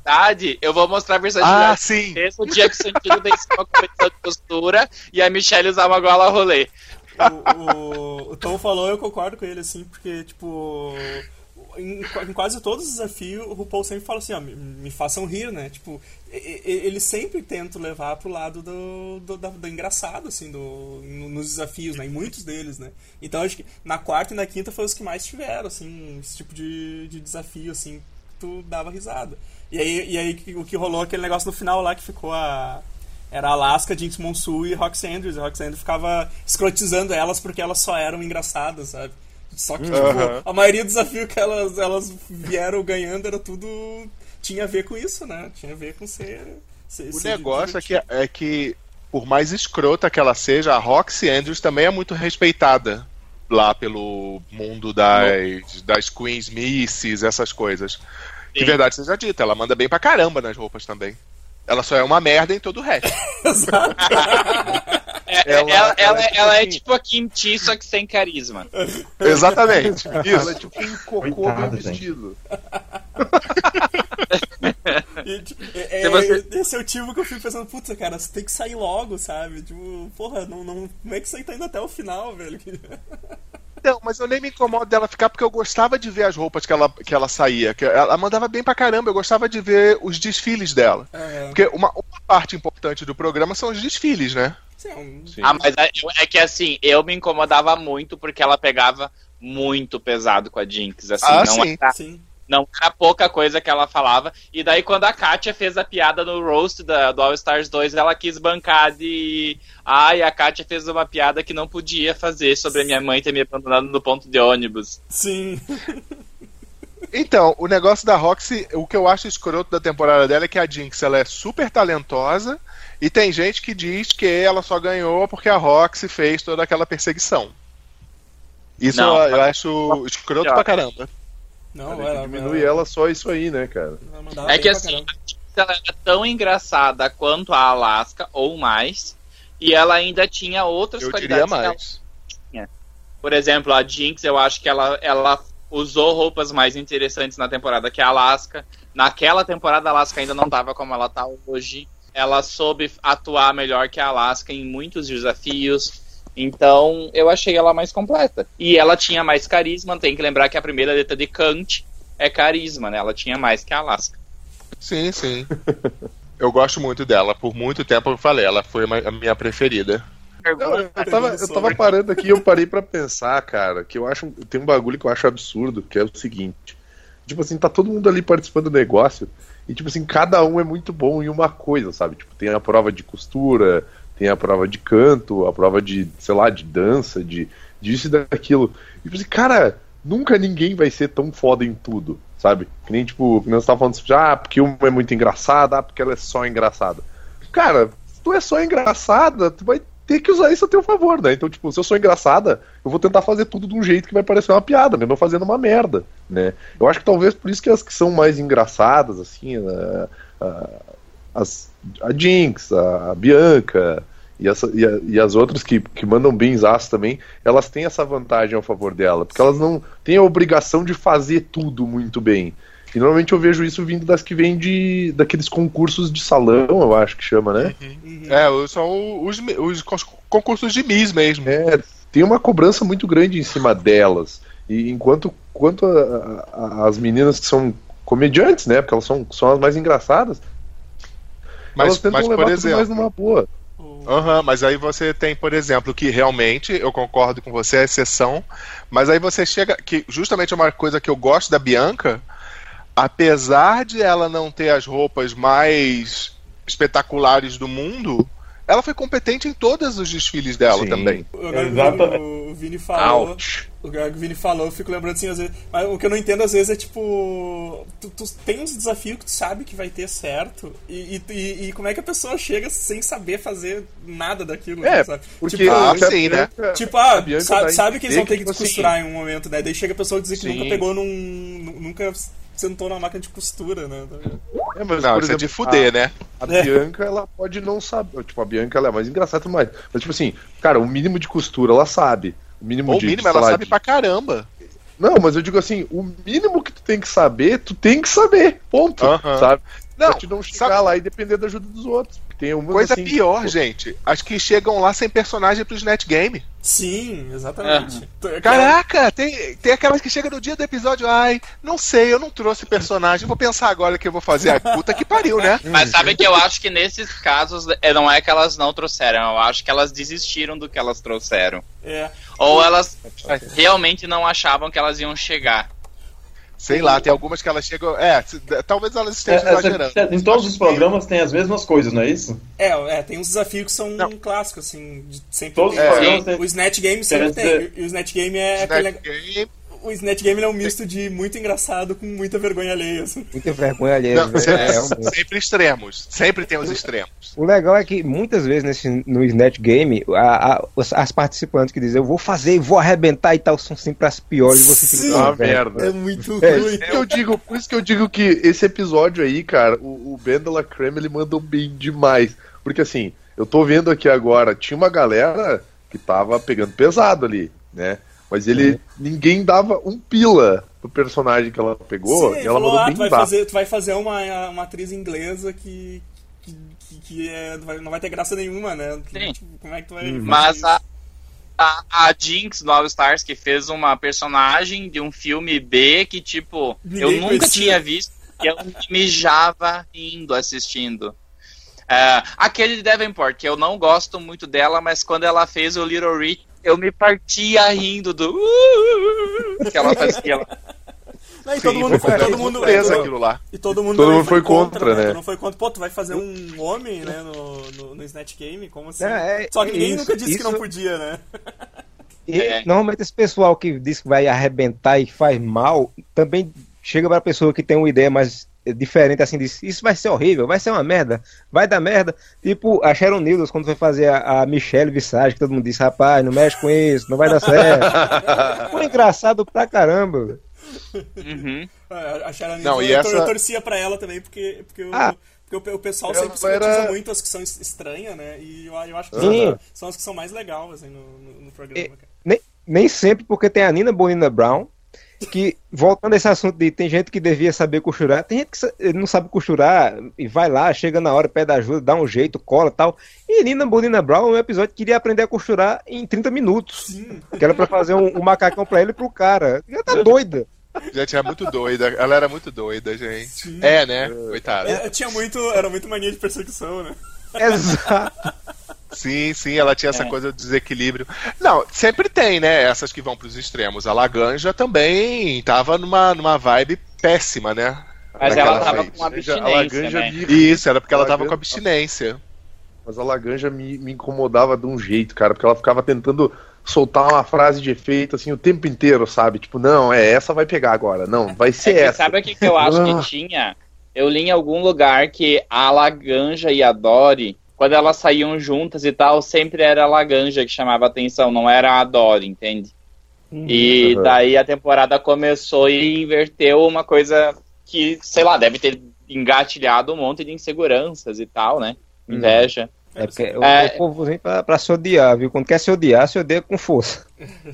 eu vou mostrar a Ah, versatilidade sim! desse o dia que o Santino venceu uma competição de costura e a Michelle usar uma gola rolê. o, o, o Tom falou, eu concordo com ele, assim, porque, tipo. Em, em quase todos os desafios, o RuPaul sempre fala assim, ó, me, me façam rir, né? Tipo, ele sempre tenta levar pro lado do, do, da- do engraçado, assim, do, no- nos desafios, né? Em muitos deles, né? Então acho que na quarta e na quinta foi os que mais tiveram, assim, esse tipo de, de desafio, assim, tu dava risada. E aí, e aí o que rolou aquele negócio no final lá que ficou a. Era Alaska, Jinx Monsoon e Roxy Andrews. E Roxy Andrews ficava escrotizando elas porque elas só eram engraçadas, sabe? Só que, tipo, Aham. a maioria dos desafios que elas, elas vieram ganhando era tudo. tinha a ver com isso, né? Tinha a ver com ser. ser O ser negócio é que, é que, por mais escrota que ela seja, a Roxy Andrews também é muito respeitada lá pelo mundo das, das Queens Misses, essas coisas. Que Sim. verdade seja dita, ela manda bem pra caramba nas roupas também. Ela só é uma merda em todo o resto. É, Ela- ela, ela, ela é ela, tipo é assim- tipo a Kim Chi, só que sem carisma. Exatamente. Ela é Isso. tipo um cocô Coitada, bem vestido. E, tipo, é- Se você- é- Esse é o tipo que eu fico pensando, puta, cara, você tem que sair logo, sabe? Tipo, porra, não, não, como é que você tá indo até o final, velho? Não, mas eu nem me incomodo dela ficar porque eu gostava de ver as roupas que ela, que ela saía. Que ela mandava bem pra caramba, eu gostava de ver os desfiles dela. É, Porque uma, uma parte importante do programa são os desfiles, né? sim, Sim. Ah, mas é, é que assim, eu me incomodava muito porque ela pegava muito pesado com a Jinx. Assim, Ah, não, sim. Era, sim. Não era pouca coisa que ela falava. E daí, quando a Katia fez a piada no roast da, do All Stars 2, ela quis bancar de. Ai, a Katia fez uma piada que não podia fazer sobre a minha mãe ter me abandonado no ponto de ônibus. Sim. Então, o negócio da Roxy, o que eu acho escroto da temporada dela é que a Jinx ela é super talentosa e tem gente que diz que ela só ganhou porque a Roxy fez toda aquela perseguição. Isso Não. eu, eu acho escroto pra caramba. Não, Cara, ela, diminui ela só isso aí, né, cara? ela É que assim, caramba. a Jinx ela era tão engraçada quanto a Alaska, ou mais. E ela ainda tinha outras Eu qualidades. diria que ela mais. Por exemplo, a Jinx, eu acho que ela, ela usou roupas mais interessantes na temporada que a Alaska. Naquela temporada, a Alaska ainda não estava como ela tá hoje. Ela soube atuar melhor que a Alaska em muitos desafios. Então, eu achei ela mais completa. E ela tinha mais carisma. Tem que lembrar que a primeira letra de Kant é carisma, né? Ela tinha mais que a Alaska. Sim, sim. Eu gosto muito dela. Por muito tempo eu falei, ela foi a minha preferida. Não, eu, tava, eu tava parando aqui e eu parei pra pensar, cara, que eu acho. Tem um bagulho que eu acho absurdo, que é o seguinte. Tipo assim, tá todo mundo ali participando do negócio. E, tipo assim, cada um é muito bom em uma coisa, sabe? Tipo, tem a prova de costura, tem a prova de canto, a prova de, sei lá, de dança, de disso e daquilo. E, tipo assim, cara, nunca ninguém vai ser tão foda em tudo, sabe? Que nem, tipo, que nós tava falando assim, ah, porque uma é muito engraçada, ah, porque ela é só engraçada. Cara, se tu é só engraçada, tu vai ter que usar isso a teu favor, né? Então, tipo, se eu sou engraçada, eu vou tentar fazer tudo de um jeito que vai parecer uma piada, mesmo eu fazendo uma merda, né? Eu acho que talvez por isso que as que são mais engraçadas, assim, a, a, as, a Jinx, a Bianca e, essa, e, a- e as outras que, que mandam aço também, elas têm essa vantagem ao favor dela, porque elas não têm a obrigação de fazer tudo muito bem. E normalmente eu vejo isso vindo das que vêm de daqueles concursos de salão, eu acho que chama, né? É, são os, os concursos de Miss mesmo. É, tem uma cobrança muito grande em cima delas. E enquanto quanto a- a- as meninas que são comediantes, né? Porque elas são, são as mais engraçadas, Mas, elas tentam mas levar por tudo mais exemplo. numa boa. Aham, mas aí você tem, por exemplo, que realmente, eu concordo com você, é exceção, mas aí você chega, que justamente é uma coisa que eu gosto da Bianca, apesar de ela não ter as roupas mais espetaculares do mundo, ela foi competente em todos os desfiles dela Sim. também. Agora o Exatamente. Vini- o Vini falou. Ouch. O que o Vini falou, eu fico lembrando assim, às vezes. Mas o que eu não entendo às vezes é tipo. Tu, tu tem uns desafios que tu sabe que vai ter certo. E, e, e- como é que a pessoa chega sem saber fazer nada daquilo? É, sabe? porque Tipo, Ah, a sim, né? Tipo, ah, a Bianca sabe, a sabe que eles vão ter que tipo assim, costurar em um momento, né? Daí chega a pessoa dizer que Sim. nunca pegou num. nu- Nunca sentou na máquina de costura, né? É, mas, Não, por isso é exemplo, de fuder, né? A É. Bianca, ela pode não saber. Tipo, a Bianca ela é mais engraçada mais. Mas, tipo assim, cara, o mínimo de costura ela sabe. O mínimo Ou de. mínimo, ela sabe de- pra caramba. Não, mas eu digo assim, o mínimo que tu tem que saber, tu tem que saber. Ponto. Aham. Sabe? Não, pra te não chegar sabe- lá e depender da ajuda dos outros. Tem umas Coisa assim, pior, pô, gente. As que chegam lá sem personagem pros netgame. Sim, exatamente. T- Caraca, tem, tem aquelas que chegam no dia do episódio. Ai, não sei, eu não trouxe personagem. Vou pensar agora o que eu vou fazer. Ai, puta que pariu, né? Mas sabe que eu acho que nesses casos é, não é que elas não trouxeram, eu acho que elas desistiram do que elas trouxeram. É. Ou elas realmente não achavam que elas iam chegar. Sei lá, tem algumas que elas chegam. É, talvez elas É, estejam essa- exagerando. em todos os programas tem as mesmas coisas, não é isso? É, é, tem uns desafios que são clássicos, assim, de sempre Todos tem. os programas têm- O Snatch Game sempre dizer- tem. E o Snatch Game é aquele. Netgame- O Snatch Game é um misto de muito engraçado com muita vergonha alheia. Assim. Muita vergonha alheia. Não, velho. sempre, É, realmente. sempre extremos. Sempre tem os extremos. O legal é que muitas vezes nesse, no Snatch Game, a- a- as participantes que dizem eu vou fazer, vou arrebentar e tal, são sempre as piores. E você Sim. fica É uma "Ah, velho." merda. É muito É, ruim. Por isso que eu digo, por isso que eu digo que esse episódio aí, cara, o, o Ben Creme ele mandou bem demais. Porque assim, eu tô vendo aqui agora, tinha uma galera que tava pegando pesado ali, né? Mas ele. Ninguém dava um pila pro personagem que ela pegou Sim, e ela falou, mandou ah, bem tu vai, fazer, tu vai fazer uma, uma atriz inglesa que. que, que, que é, não vai- não vai ter graça nenhuma, né? Sim. Tipo, como é que tu vai. Mas fazer a, a, a Jinx do All Stars que fez uma personagem de um filme B que, tipo, eu Ninguém nunca conhecia. tinha visto e eu me mijava rindo assistindo. É, aquele de Davenport, que eu não gosto muito dela, mas quando ela fez o Little Rich, eu me partia rindo do uh, que ela fazia lá. Não, e todo Sim, mundo foi foi. Todo mundo, surpresa todo- aquilo lá. E todo mundo, Todo mundo foi contra, né? Todo mundo foi contra. Pô, tu vai fazer um homem, né, no, no, no Snatch Game? Como assim? É, é, Só que ninguém isso, nunca disse que não isso- podia, né? E, É. Normalmente esse pessoal que diz que vai arrebentar e faz mal, também chega pra pessoa que tem uma ideia mais diferente, assim, diz, isso vai ser horrível, vai ser uma merda, vai dar merda. Tipo, a Sharon Needles, quando foi fazer a, a Michelle Visage, que todo mundo disse, rapaz, não mexe com isso, não vai dar certo. Foi engraçado pra caramba. Uhum. A Sharon Não, Needles, e eu, essa- eu torcia pra ela também, porque, porque, eu- Ah. porque o, o pessoal Ela sempre era- muito as que são es- estranhas, né? E eu, eu acho que Sim. são, as que são mais legais assim, no, no, no programa. cara. Nem, nem sempre, porque tem a Nina Bonina Brown, que, voltando a esse assunto de tem gente que devia saber costurar, tem gente que não sabe costurar e vai lá, chega na hora, pede ajuda, dá um jeito, cola tal. E Nina Bonina Brown, um episódio que queria aprender a costurar em 30 minutos. Sim. Que era pra fazer um, um macacão pra ele e pro cara. Ela tá doida. Gente, é muito doida. Ela era muito doida, gente. Sim. É, né? Coitada. É, tinha muito, era muito mania de perseguição, né? Exato. Sim, sim, ela tinha essa É. coisa do desequilíbrio. Não, sempre tem, né? Essas que vão pros extremos. A Laganja também tava numa, numa vibe péssima, né? Mas Naquela ela tava vez. com uma Seja, a abstinência, Laganja né? me- Isso, era porque ela tava Laganja- com abstinência. Mas a Laganja me, me incomodava de um jeito, cara, porque ela ficava tentando soltar uma frase de efeito assim o tempo inteiro, sabe? Tipo, não, é essa vai pegar agora. Não, vai É ser que essa. sabe o que, que eu acho Ah. que tinha? Eu li em algum lugar que a Laganja e a Dory, quando elas saíam juntas e tal, sempre era a Laganja que chamava atenção, não era a Dory, entende? E Uhum. daí a temporada começou e inverteu uma coisa que, sei lá, deve ter engatilhado um monte de inseguranças e tal, né? Inveja. É porque É. o povo vem pra, pra se odiar, viu? Quando quer se odiar, se odeia com força.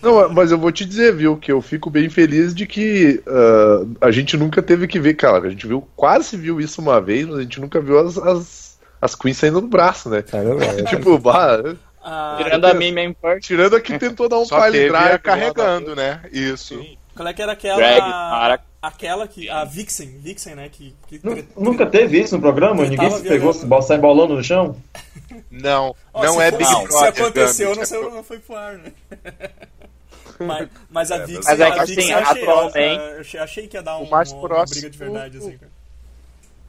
Não, mas eu vou te dizer, viu, que eu fico bem feliz de que ah, a gente nunca teve que ver, cara, a gente viu, quase viu isso uma vez, mas a gente nunca viu as, as, as queens saindo do braço, né? Caramba, é. tipo, bah, Ah, Tirando a Mimi Import. tirando a que tentou dar um pile drive carregando, né? Isso. sim. Qual é que era aquela. Drag, para. Aquela que. A Vixen, Vixen, né? Que, que tre- Nunca teve isso no programa? Eu Ninguém se pegou, violando. se sai bolando no chão? Não, Ó, não é Big se- Brother. Se aconteceu, Gambit, não, é saiu, não foi pro ar, né? mas, mas a Vixen, Mas é que, a assim, Vixen eu achei, atualmente- eu achei, achei que ia dar um, uma próximo- briga de verdade, assim, cara.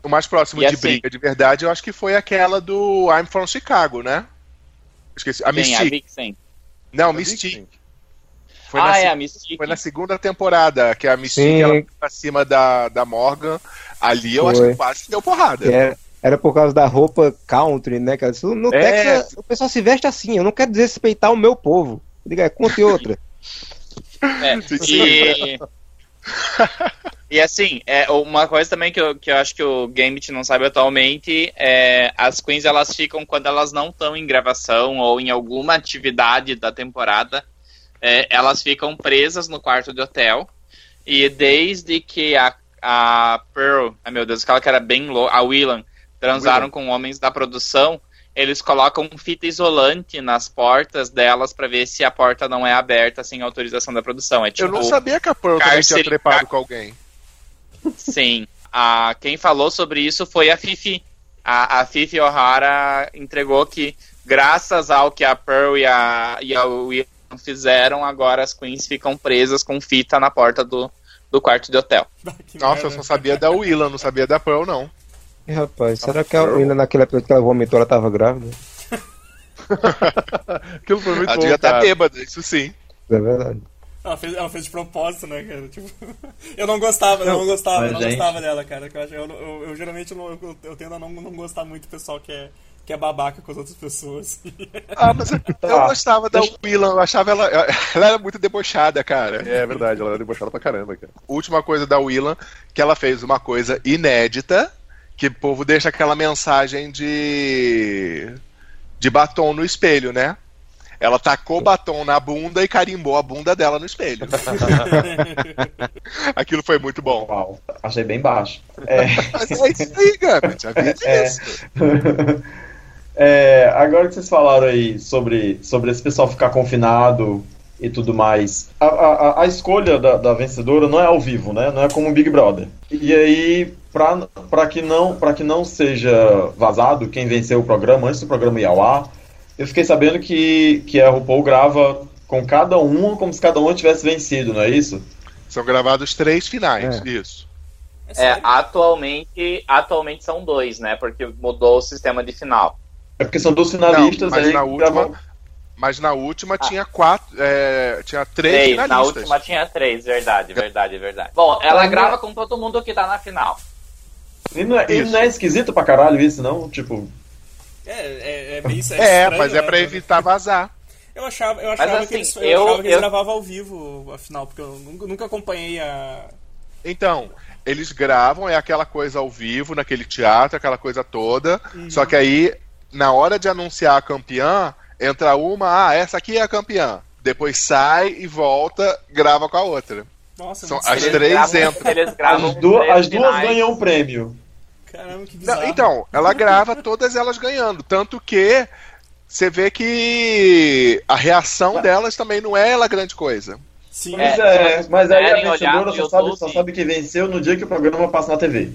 O mais próximo E de assim- briga de verdade, eu acho que foi aquela do I'm from Chicago, né? Esqueci. A Tem a Mystique. Vixen. Não, A Mystique. Vixen. Foi, na ah, se- é a Mystique. foi na segunda temporada, que a Mystique Sim. ela foi pra cima da, da Morgan. Ali eu acho Foi. que quase deu porrada. Que Era, por causa da roupa country, né? cara? No É. Texas, o pessoal se veste assim. Eu não quero desrespeitar o meu povo. Diga, conte outra. É, e... e assim, é, uma coisa também que eu, que eu acho que o Gambit não sabe atualmente é as queens elas ficam quando elas não estão em gravação ou em alguma atividade da temporada, é, elas ficam presas no quarto de hotel. E desde que a, a Pearl, ai meu Deus, aquela que era bem louca, a Willan, transaram com homens da produção, eles colocam fita isolante nas portas delas pra ver se a porta não é aberta sem autorização da produção. É tipo, Eu não sabia que a Pearl também tinha trepado com alguém. Sim. A, quem falou sobre isso foi a Fifi. A, a Fifi O'Hara entregou que, graças ao que a Pearl e a, e a William fizeram, agora as queens ficam presas com fita na porta do, do quarto de hotel. Nossa, eu só sabia da Willa, não sabia da Pearl, não. Ih, rapaz, será que a ainda naquela época que ela vomitou, ela tava grávida? Aquilo foi muito Ela bom, devia estar cara. bêbada, isso sim. É verdade. Ela fez, ela fez de propósito, né, cara? Tipo, eu não gostava, eu não gostava, eu não gente- gostava dela, cara. Eu, eu, eu- eu geralmente não, eu, eu tendo a não, não gostar muito do pessoal que é, que é babaca com as outras pessoas. Ah, mas eu, eu Tá. gostava da Willa, eu achava ela. Ela era muito debochada, cara. É verdade, ela era debochada pra caramba, cara. Última coisa da Willa, que ela fez uma coisa inédita, que o povo deixa aquela mensagem de. de batom no espelho, né? Ela tacou batom na bunda e carimbou a bunda dela no espelho. Aquilo foi muito bom. Uau, achei bem baixo. É. Mas é isso aí, vi É. É, agora que vocês falaram aí sobre, sobre esse pessoal ficar confinado e tudo mais, a, a, a escolha da, da vencedora não é ao vivo, né? Não é como o Big Brother. E aí, pra, pra, que não, pra que não seja vazado quem venceu o programa antes do programa ir ao ar, eu fiquei sabendo que, que a RuPaul grava com cada um como se cada um tivesse vencido, não é isso? São gravados três finais, É. isso. É, atualmente, atualmente são dois, né? Porque mudou o sistema de final. É porque são dos finalistas Não, mas aí na que última, gravam- mas na última tinha quatro, é, tinha três, Três, finalistas. na última tinha três, verdade, verdade, verdade. Bom, ela grava com todo mundo que tá na final. E não, é, e Isso. não é esquisito pra caralho isso, não? Tipo, É, é, é bem É, estranho, mas é né, pra evitar vazar. Eu achava, eu achava assim, que eles, eu eu- achava que eles eu- gravavam ao vivo, afinal, porque eu nunca, nunca acompanhei a. Então, eles gravam, é aquela coisa ao vivo, naquele teatro, aquela coisa toda. Só que aí, na hora de anunciar a campeã, entra uma, ah, essa aqui é a campeã. Depois sai e volta, grava com a outra. Nossa, São as três gravam, entram. Eles gravam as, duas três as duas finais. ganham um prêmio. Caramba, que Não, bizarro. então, ela grava todas elas ganhando. Tanto que você vê que a reação delas também não é ela grande coisa. Sim, Pois É, é, mas aí a vencedora só sabe, só sabe que venceu no dia que o programa passa na TV.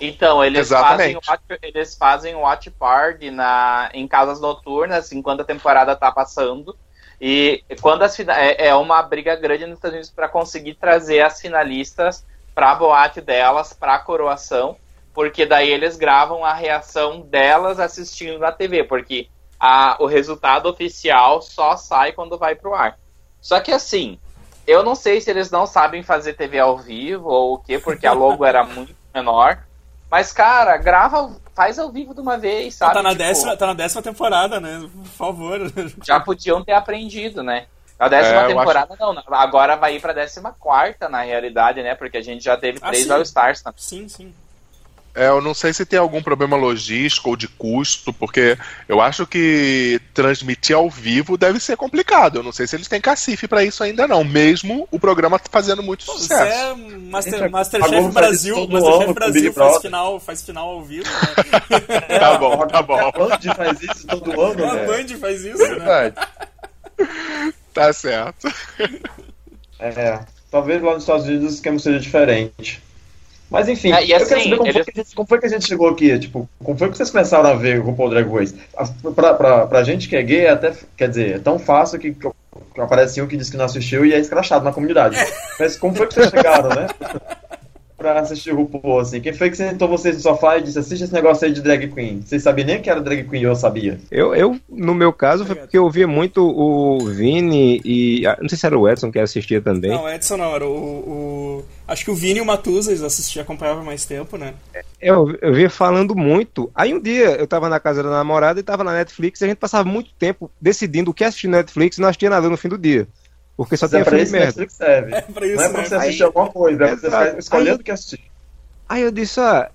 Então, eles fazem, Exatamente. watch, eles fazem watch party na, em casas noturnas enquanto a temporada tá passando. E quando as é, é uma briga grande nos Estados Unidos para conseguir trazer as finalistas pra boate delas, pra coroação, porque daí eles gravam a reação delas assistindo na TV, porque a, o resultado oficial só sai quando vai pro ar. Só que assim, eu não sei se eles não sabem fazer TV ao vivo ou o quê, porque a logo era muito menor. Mas, cara, grava, faz ao vivo de uma vez, sabe? tá, na Tipo, décima, tá na décima temporada, né? Por favor. Já podiam ter aprendido, né? A décima É, temporada não, agora vai ir pra décima quarta, na realidade, né? Porque a gente já teve Ah, três sim. All-Stars também. Sim, sim. É, eu não sei se tem algum problema logístico ou de custo, porque eu acho que transmitir ao vivo deve ser complicado. Eu não sei se eles têm cacife pra isso ainda não, mesmo o programa fazendo muito Pô, sucesso. é Master, Masterchef Brasil, Masterchef Brasil faz final, faz final ao vivo, né? Tá bom, tá bom. A Band faz isso todo ano, A né? Band faz isso, né? Verdade. Tá certo. É, talvez lá nos Estados Unidos o esquema seja diferente. Mas enfim, É, e eu assim, quero saber como, foi eles- que a gente, como foi que a gente chegou aqui, tipo, como foi que vocês começaram a ver o RuPaul Drag Race? Pra, pra, pra gente que é gay, é até, quer dizer, é tão fácil que, que que aparece um que diz que não assistiu e é escrachado na comunidade. Mas como foi que vocês chegaram, né? Pra assistir o RuPaul, assim? Quem foi que sentou vocês no sofá e disse, assiste esse negócio aí de drag queen? Vocês sabiam nem que era drag queen eu sabia. Eu, eu, no meu caso, foi porque eu via muito o Vini e. Não sei se era o Edson que assistia também. Não, Edson não, era o, o- Acho que o Vini e o Matusa eles assistiam, acompanhavam mais tempo, né? Eu, eu via falando muito. Aí um dia eu tava na casa da namorada e tava na Netflix e a gente passava muito tempo decidindo o que assistir na Netflix e não assistia nada no fim do dia. Porque só Mas é tinha pra filme isso que merda. Netflix serve. É pra isso, Não é pra né? você assistir alguma coisa, é pra você ficar escolhendo Aí- o que assistir. Aí eu disse, ah,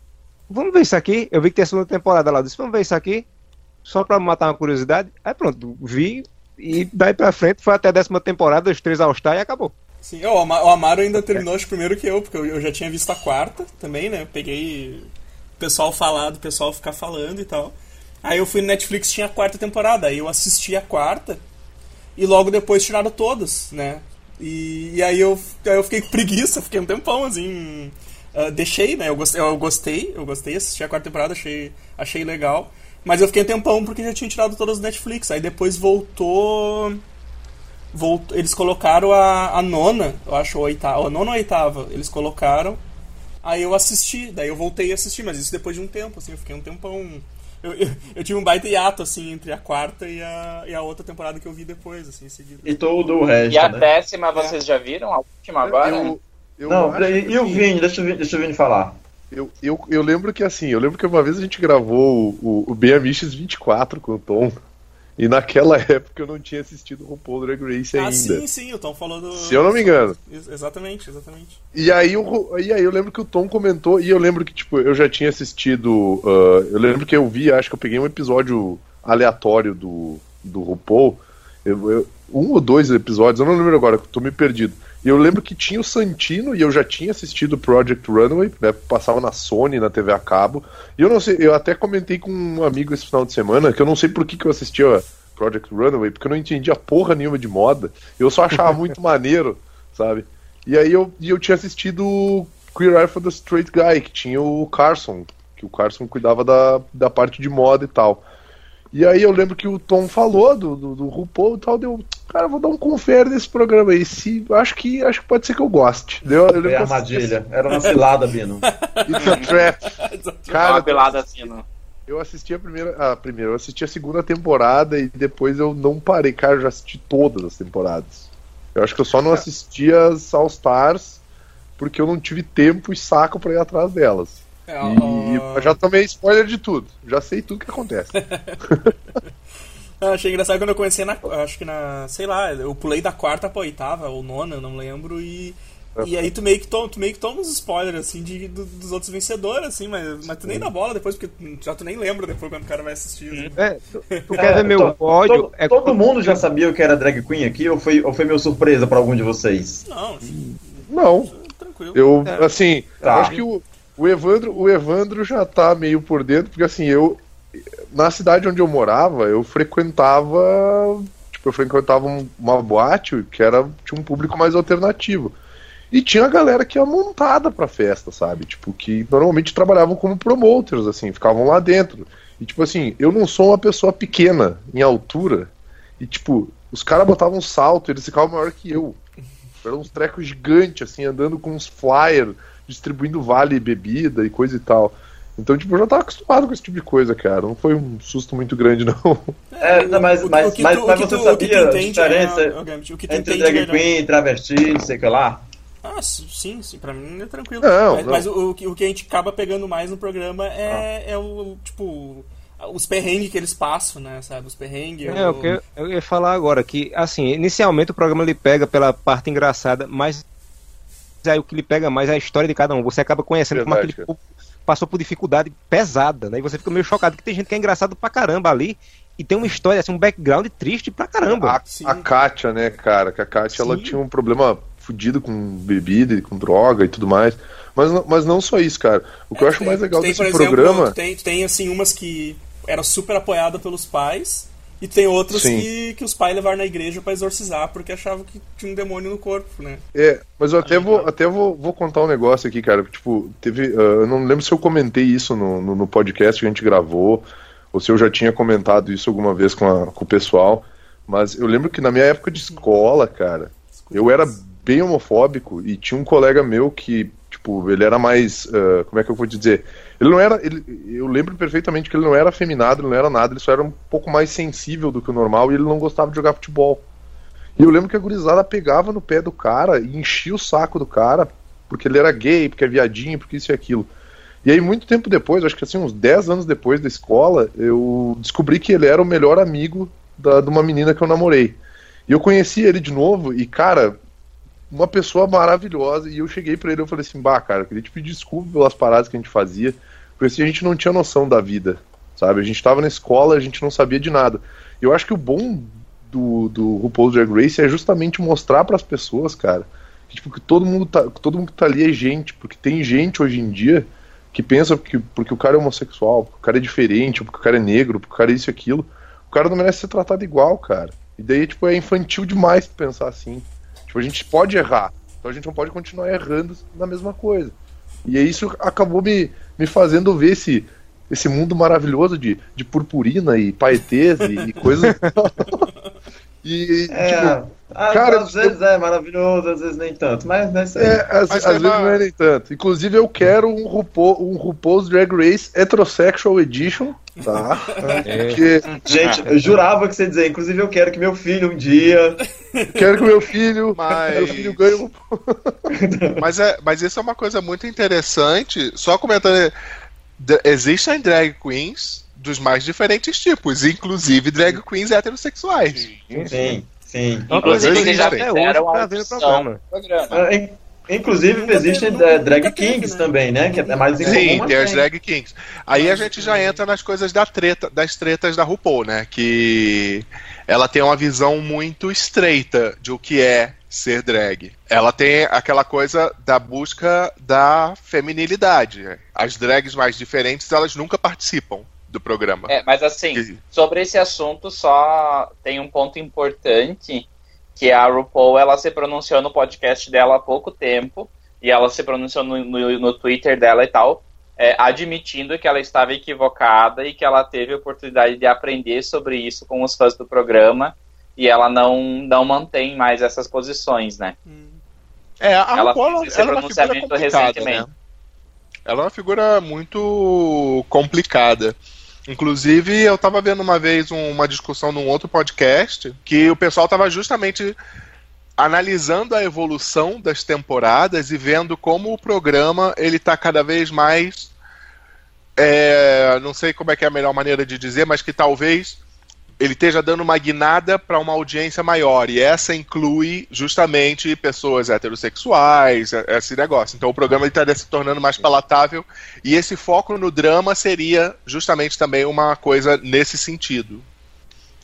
vamos ver isso aqui. Eu vi que tem a segunda temporada lá. Eu disse, vamos ver isso aqui. Só pra matar uma curiosidade. Aí pronto, vi. E daí pra frente foi até a décima temporada, os três All-Star e acabou. Sim, o Ama- o Amaro ainda terminou acho, primeiro que eu, porque eu, eu já tinha visto a quarta também, né? Eu peguei o pessoal falar, do pessoal ficar falando e tal. Aí eu fui no Netflix tinha a quarta temporada, aí eu assisti a quarta e logo depois tiraram todas, né? E, e aí, eu, aí eu fiquei com preguiça, fiquei um tempão assim. ah, deixei, né? Eu gostei, eu gostei, eu gostei, assisti a quarta temporada, achei, achei legal. Mas eu fiquei um tempão porque já tinha tirado todas do Netflix. Aí depois voltou. voltou eles colocaram a, a nona, eu acho, ou oitava. A nona ou a oitava, eles colocaram. Aí eu assisti, daí eu voltei a assistir, mas isso depois de um tempo, assim, eu fiquei um tempão. Eu, eu, eu tive um baita hiato, assim, entre a quarta e a, e a outra temporada que eu vi depois, assim, em seguida. E todo o resto, E a né? décima vocês já viram? A última agora? Eu, eu Não, e, e o Vini? Deixa o Vini, deixa o Vini falar. Eu, eu, eu lembro que assim, eu lembro que uma vez a gente gravou o, o Ben Amiches 24 com o Tom. E naquela época eu não tinha assistido o RuPaul Drag Race Ah, ainda. sim, sim, o Tom falou do. Se eu não me engano. Ex- Exatamente, exatamente. E aí, o, e aí eu lembro que o Tom comentou, e eu lembro que, tipo, eu já tinha assistido. ah, eu lembro que eu vi, acho que eu peguei um episódio aleatório do, do RuPaul. Eu- eu- um ou dois episódios, eu não lembro agora, tô me perdido. E eu lembro que tinha o Santino, e eu já tinha assistido Project Runway, né? Passava na Sony, na TV a cabo. E eu não sei, eu até comentei com um amigo esse final de semana, que eu não sei por que, que eu assistia Project Runway, porque eu não entendia porra nenhuma de moda. Eu só achava muito maneiro, sabe? E aí eu, e eu tinha assistido Queer Eye for the Straight Guy, que tinha o Carson, que o Carson cuidava da, da parte de moda e tal. E aí eu lembro que o Tom falou do, do, do RuPaul e tal, deu, cara, vou dar um confere nesse programa aí. Se, acho que acho que pode ser que eu goste. Deu, eu assisti armadilha. Era uma cilada, Bino. It's a Trap. Uma Cara, pelada assim, não. eu assisti a primeira. A primeira, eu assisti a segunda temporada e depois eu não parei. Cara, eu já assisti todas as temporadas. Eu acho que eu só não assisti as All Stars porque eu não tive tempo e saco pra ir atrás delas. É, E ó, já tomei spoiler de tudo. Já sei tudo que acontece. Eu achei engraçado quando eu comecei na. Acho que na. Sei lá, eu pulei da quarta pra oitava, ou nona, eu não lembro, e. E aí tu meio que toma, tu meio que toma uns spoilers, assim, de, do- dos outros vencedores, assim, mas, mas tu nem dá bola depois, porque já tu nem lembra depois quando o cara vai assistir. assim. É, tu, tu quer ver meu to- ódio? to- é todo mundo já sabia o que era drag queen aqui, ou foi, ou foi meio surpresa pra algum de vocês? Não, Não, tranquilo. eu, É. assim, Tá. acho que o, o, Evandro, o Evandro já tá meio por dentro, porque assim, eu. Na cidade onde eu morava, eu frequentava. Tipo, eu frequentava um- uma boate que era, tinha um público mais alternativo. E tinha a galera que ia montada pra festa, sabe? Tipo, que normalmente trabalhavam como promoters, assim, ficavam lá dentro. E tipo assim, eu não sou uma pessoa pequena em altura. E tipo, os caras botavam um salto, eles ficavam maior que eu. Eram uns trecos gigantes, assim, andando com uns flyers, distribuindo vale e bebida e coisa e tal. Então, tipo, eu já tava acostumado com esse tipo de coisa, cara. Não foi um susto muito grande, não. É, não, mas, o- mas, o mas, tu- mas que você tu- o que tu sabia a diferença é, tu entre entende drag melhor. queen, travesti, não sei o que lá? Ah, sim, sim, pra mim é tranquilo. Não, mas não. mas o, o que- o que a gente acaba pegando mais no programa é, é o, tipo, os perrengues que eles passam, né, sabe? Os perrengues. É, o que eu, eu ia falar agora, que assim, inicialmente o programa ele pega pela parte engraçada, mas aí o que lhe pega mais é a história de cada um. Você acaba conhecendo como Verdade, aquele povo passou por dificuldade pesada, né? E você fica meio chocado que tem gente que é engraçado pra caramba ali e tem uma história, assim, um background triste pra caramba. A, Sim. a Kátia, né, cara? Que a Kátia, ela tinha um problema fudido com bebida e com droga e tudo mais. Mas, não- mas não só isso, cara. O que eu acho Tem- mais legal tem, desse por exemplo, programa. tem, tem, assim, umas que era super apoiada pelos pais, e tem outras Sim. que, que os pais levaram na igreja pra exorcizar, porque achavam que tinha um demônio no corpo, né? É, mas eu até vou, até vou, vou contar um negócio aqui, cara. Tipo, teve. ah, eu não lembro se eu comentei isso no, no, no podcast que a gente gravou, ou se eu já tinha comentado isso alguma vez com, a- com o pessoal. Mas eu lembro que na minha época de escola, cara, eu era bem homofóbico e tinha um colega meu que, tipo, ele era mais. ah, como é que eu vou te dizer? Ele não era. Ele, eu lembro perfeitamente que ele não era afeminado, ele não era nada, ele só era um pouco mais sensível do que o normal e ele não gostava de jogar futebol. E eu lembro que a gurizada pegava no pé do cara e enchia o saco do cara porque ele era gay, porque é viadinho, porque isso e aquilo. E aí, muito tempo depois, acho que assim, uns 10 anos depois da escola, eu descobri que ele era o melhor amigo da, de uma menina que eu namorei. E eu conheci ele de novo e, cara, uma pessoa maravilhosa. E eu cheguei pra ele e falei assim: Bah, cara, eu queria te pedir desculpa pelas paradas que a gente fazia, porque assim, a gente não tinha noção da vida, sabe? A gente tava na escola, a gente não sabia de nada. Eu acho que o bom do, do RuPaul's Drag Race é justamente mostrar para as pessoas, cara, que, tipo, que todo mundo tá, todo mundo que tá ali é gente, porque tem gente hoje em dia que pensa que porque o cara é homossexual, porque o cara é diferente, porque o cara é negro, porque o cara é isso e aquilo, o cara não merece ser tratado igual, cara. E daí, tipo, é infantil demais pensar assim. Tipo, a gente pode errar, então a gente não pode continuar errando na mesma coisa. E aí isso acabou me, me fazendo ver esse, esse mundo maravilhoso de, de purpurina e paetês e, e coisas. e, É, tipo, às, cara, às vezes é maravilhoso, às vezes nem tanto, mas né, isso aí. é, às, Mas às é vezes não é nem tanto. Inclusive, eu quero um, RuPaul, um RuPaul's Drag Race Heterosexual Edition, tá? É. Porque Gente, eu jurava que você ia dizer, inclusive eu quero que meu filho um dia. quero que meu filho, Mas- meu filho ganhe um Mas, é, mas isso é uma coisa muito interessante. Só comentando. Existem drag queens dos mais diferentes tipos, inclusive drag queens heterossexuais. Sim, sim. Uma coisa Inclusive, eles já até fizeram hoje a programa. Ah, in- Inclusive existem é, drag kings também, né? Que é mais incomum. Sim, tem as drag kings. Aí a gente já entra nas coisas da treta, das tretas da RuPaul, né? Que ela tem uma visão muito estreita de o que é ser drag. Ela tem aquela coisa da busca da feminilidade. As drags mais diferentes, elas nunca participam do programa. É, mas assim, sobre esse assunto, só tem um ponto importante que a RuPaul ela se pronunciou no podcast dela há pouco tempo e ela se pronunciou no, no, no Twitter dela e tal, é, admitindo que ela estava equivocada e que ela teve a oportunidade de aprender sobre isso com os fãs do programa e ela não, não mantém mais essas posições, né? É, a Ela RuPaul fez esse ela é uma figura pronunciamento complicada, recentemente. né? Ela é uma figura muito complicada. Inclusive, eu tava vendo uma vez um- uma discussão num outro podcast que o pessoal tava justamente analisando a evolução das temporadas e vendo como o programa ele tá cada vez mais é, não sei como é que é a melhor maneira de dizer, mas que talvez ele esteja dando uma guinada para uma audiência maior, e essa inclui justamente pessoas heterossexuais, é- esse negócio. Então o programa está se tornando mais palatável, e esse foco no drama seria justamente também uma coisa nesse sentido.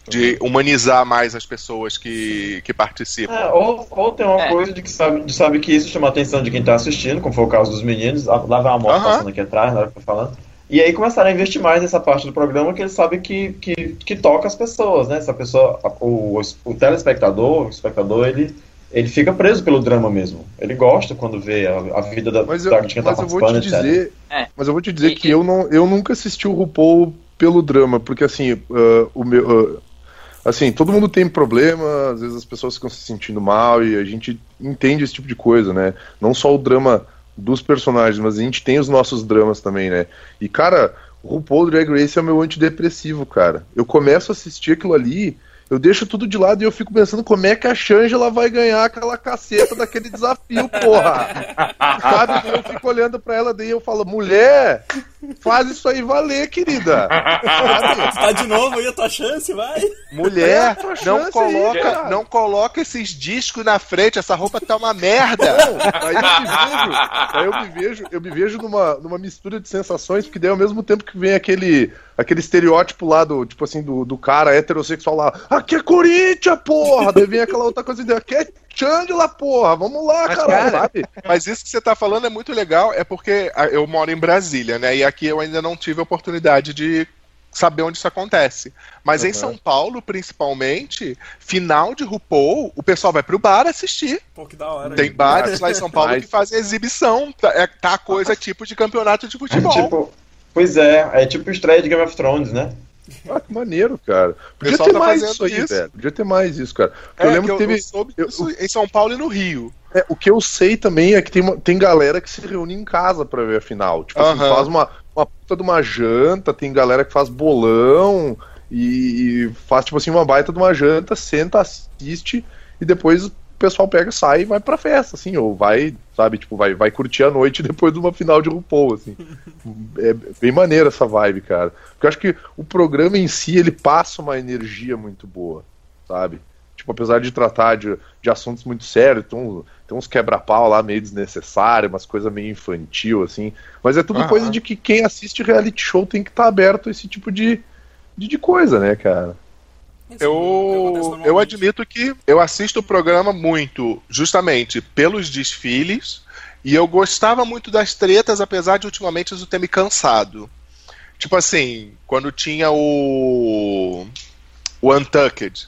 De humanizar mais as pessoas que, que participam. É, ou, ou tem uma É. coisa de que sabe, de sabe que isso chama a atenção de quem tá assistindo, como foi o caso dos meninos, lá vai uma moto passando aqui atrás, na hora que eu tô falando. E aí começaram a investir mais nessa parte do programa que eles sabem que, que, que toca as pessoas, né? Essa pessoa, o, o telespectador, o espectador, ele, ele fica preso pelo drama mesmo. Ele gosta quando vê a, a vida da, Mas eu, da quem tá mas eu vou participando, te dizer, É. mas eu vou te dizer E- que eu não, eu nunca assisti o RuPaul pelo drama, porque assim, ah, o meu, ah, assim, todo mundo tem problema, às vezes as pessoas ficam se sentindo mal e a gente entende esse tipo de coisa, né? Não só o drama dos personagens, mas a gente tem os nossos dramas também, né? E cara, o RuPaul Drag Race é o meu antidepressivo, cara. Eu começo a assistir aquilo ali, eu deixo tudo de lado e eu fico pensando como é que a Shangela vai ganhar aquela caceta daquele desafio, porra. Sabe? Eu fico olhando pra ela, daí eu falo, mulher, faz isso aí valer, querida. Sabe? Tá de novo aí a tua chance, vai. Mulher, É não chance aí, coloca, cara. não coloca esses discos na frente, essa roupa tá uma merda. Aí eu me vejo, aí eu me vejo, eu me vejo numa, numa mistura de sensações, porque daí ao mesmo tempo que vem aquele, aquele estereótipo lá do, tipo assim, do, do cara heterossexual lá, aqui é Corinthians, porra! Daí vem aquela outra coisa, aqui é Chandela, porra! Vamos lá, Mas, caralho, cara, sabe? Mas isso que você tá falando é muito legal, é porque ah, eu moro em Brasília, né? E aqui eu ainda não tive a oportunidade de saber onde isso acontece. Mas em Uhum. São Paulo, principalmente, final de RuPaul, o pessoal vai pro bar assistir. Pô, que da hora. Tem bares lá em São Paulo Mas- que fazem exibição. Tá, é, tá coisa tipo de campeonato de futebol. Tipo, pois é, é tipo estreia de Game of Thrones, né? Ah, que maneiro, cara. Podia pessoal ter tá mais fazendo isso aí, isso. velho. Podia ter mais isso, cara. É, eu lembro que que teve. eu soube eu- em São Paulo e no Rio. É, o que eu sei também é que tem, uma- tem galera que se reúne em casa pra ver a final. Tipo assim, Aham. faz uma, uma puta de uma janta, tem galera que faz bolão e, e faz, tipo assim, uma baita de uma janta, senta, assiste e depois pessoal pega, sai e vai pra festa, assim, ou vai, sabe, tipo, vai, vai curtir a noite depois de uma final de RuPaul, assim. É bem maneira essa vibe, cara. Porque eu acho que o programa em si, ele passa uma energia muito boa, sabe? Tipo, apesar de tratar de, de assuntos muito sérios, tem uns, tem uns quebra-pau lá meio desnecessário, umas coisas meio infantil, assim. Mas é tudo Aham. coisa de que quem assiste reality show tem que estar aberto a esse tipo de, de, de coisa, né, cara? Eu, eu admito que eu assisto o programa muito, justamente pelos desfiles, e eu gostava muito das tretas, apesar de ultimamente isso ter me cansado. Tipo assim, quando tinha o. O Untucked.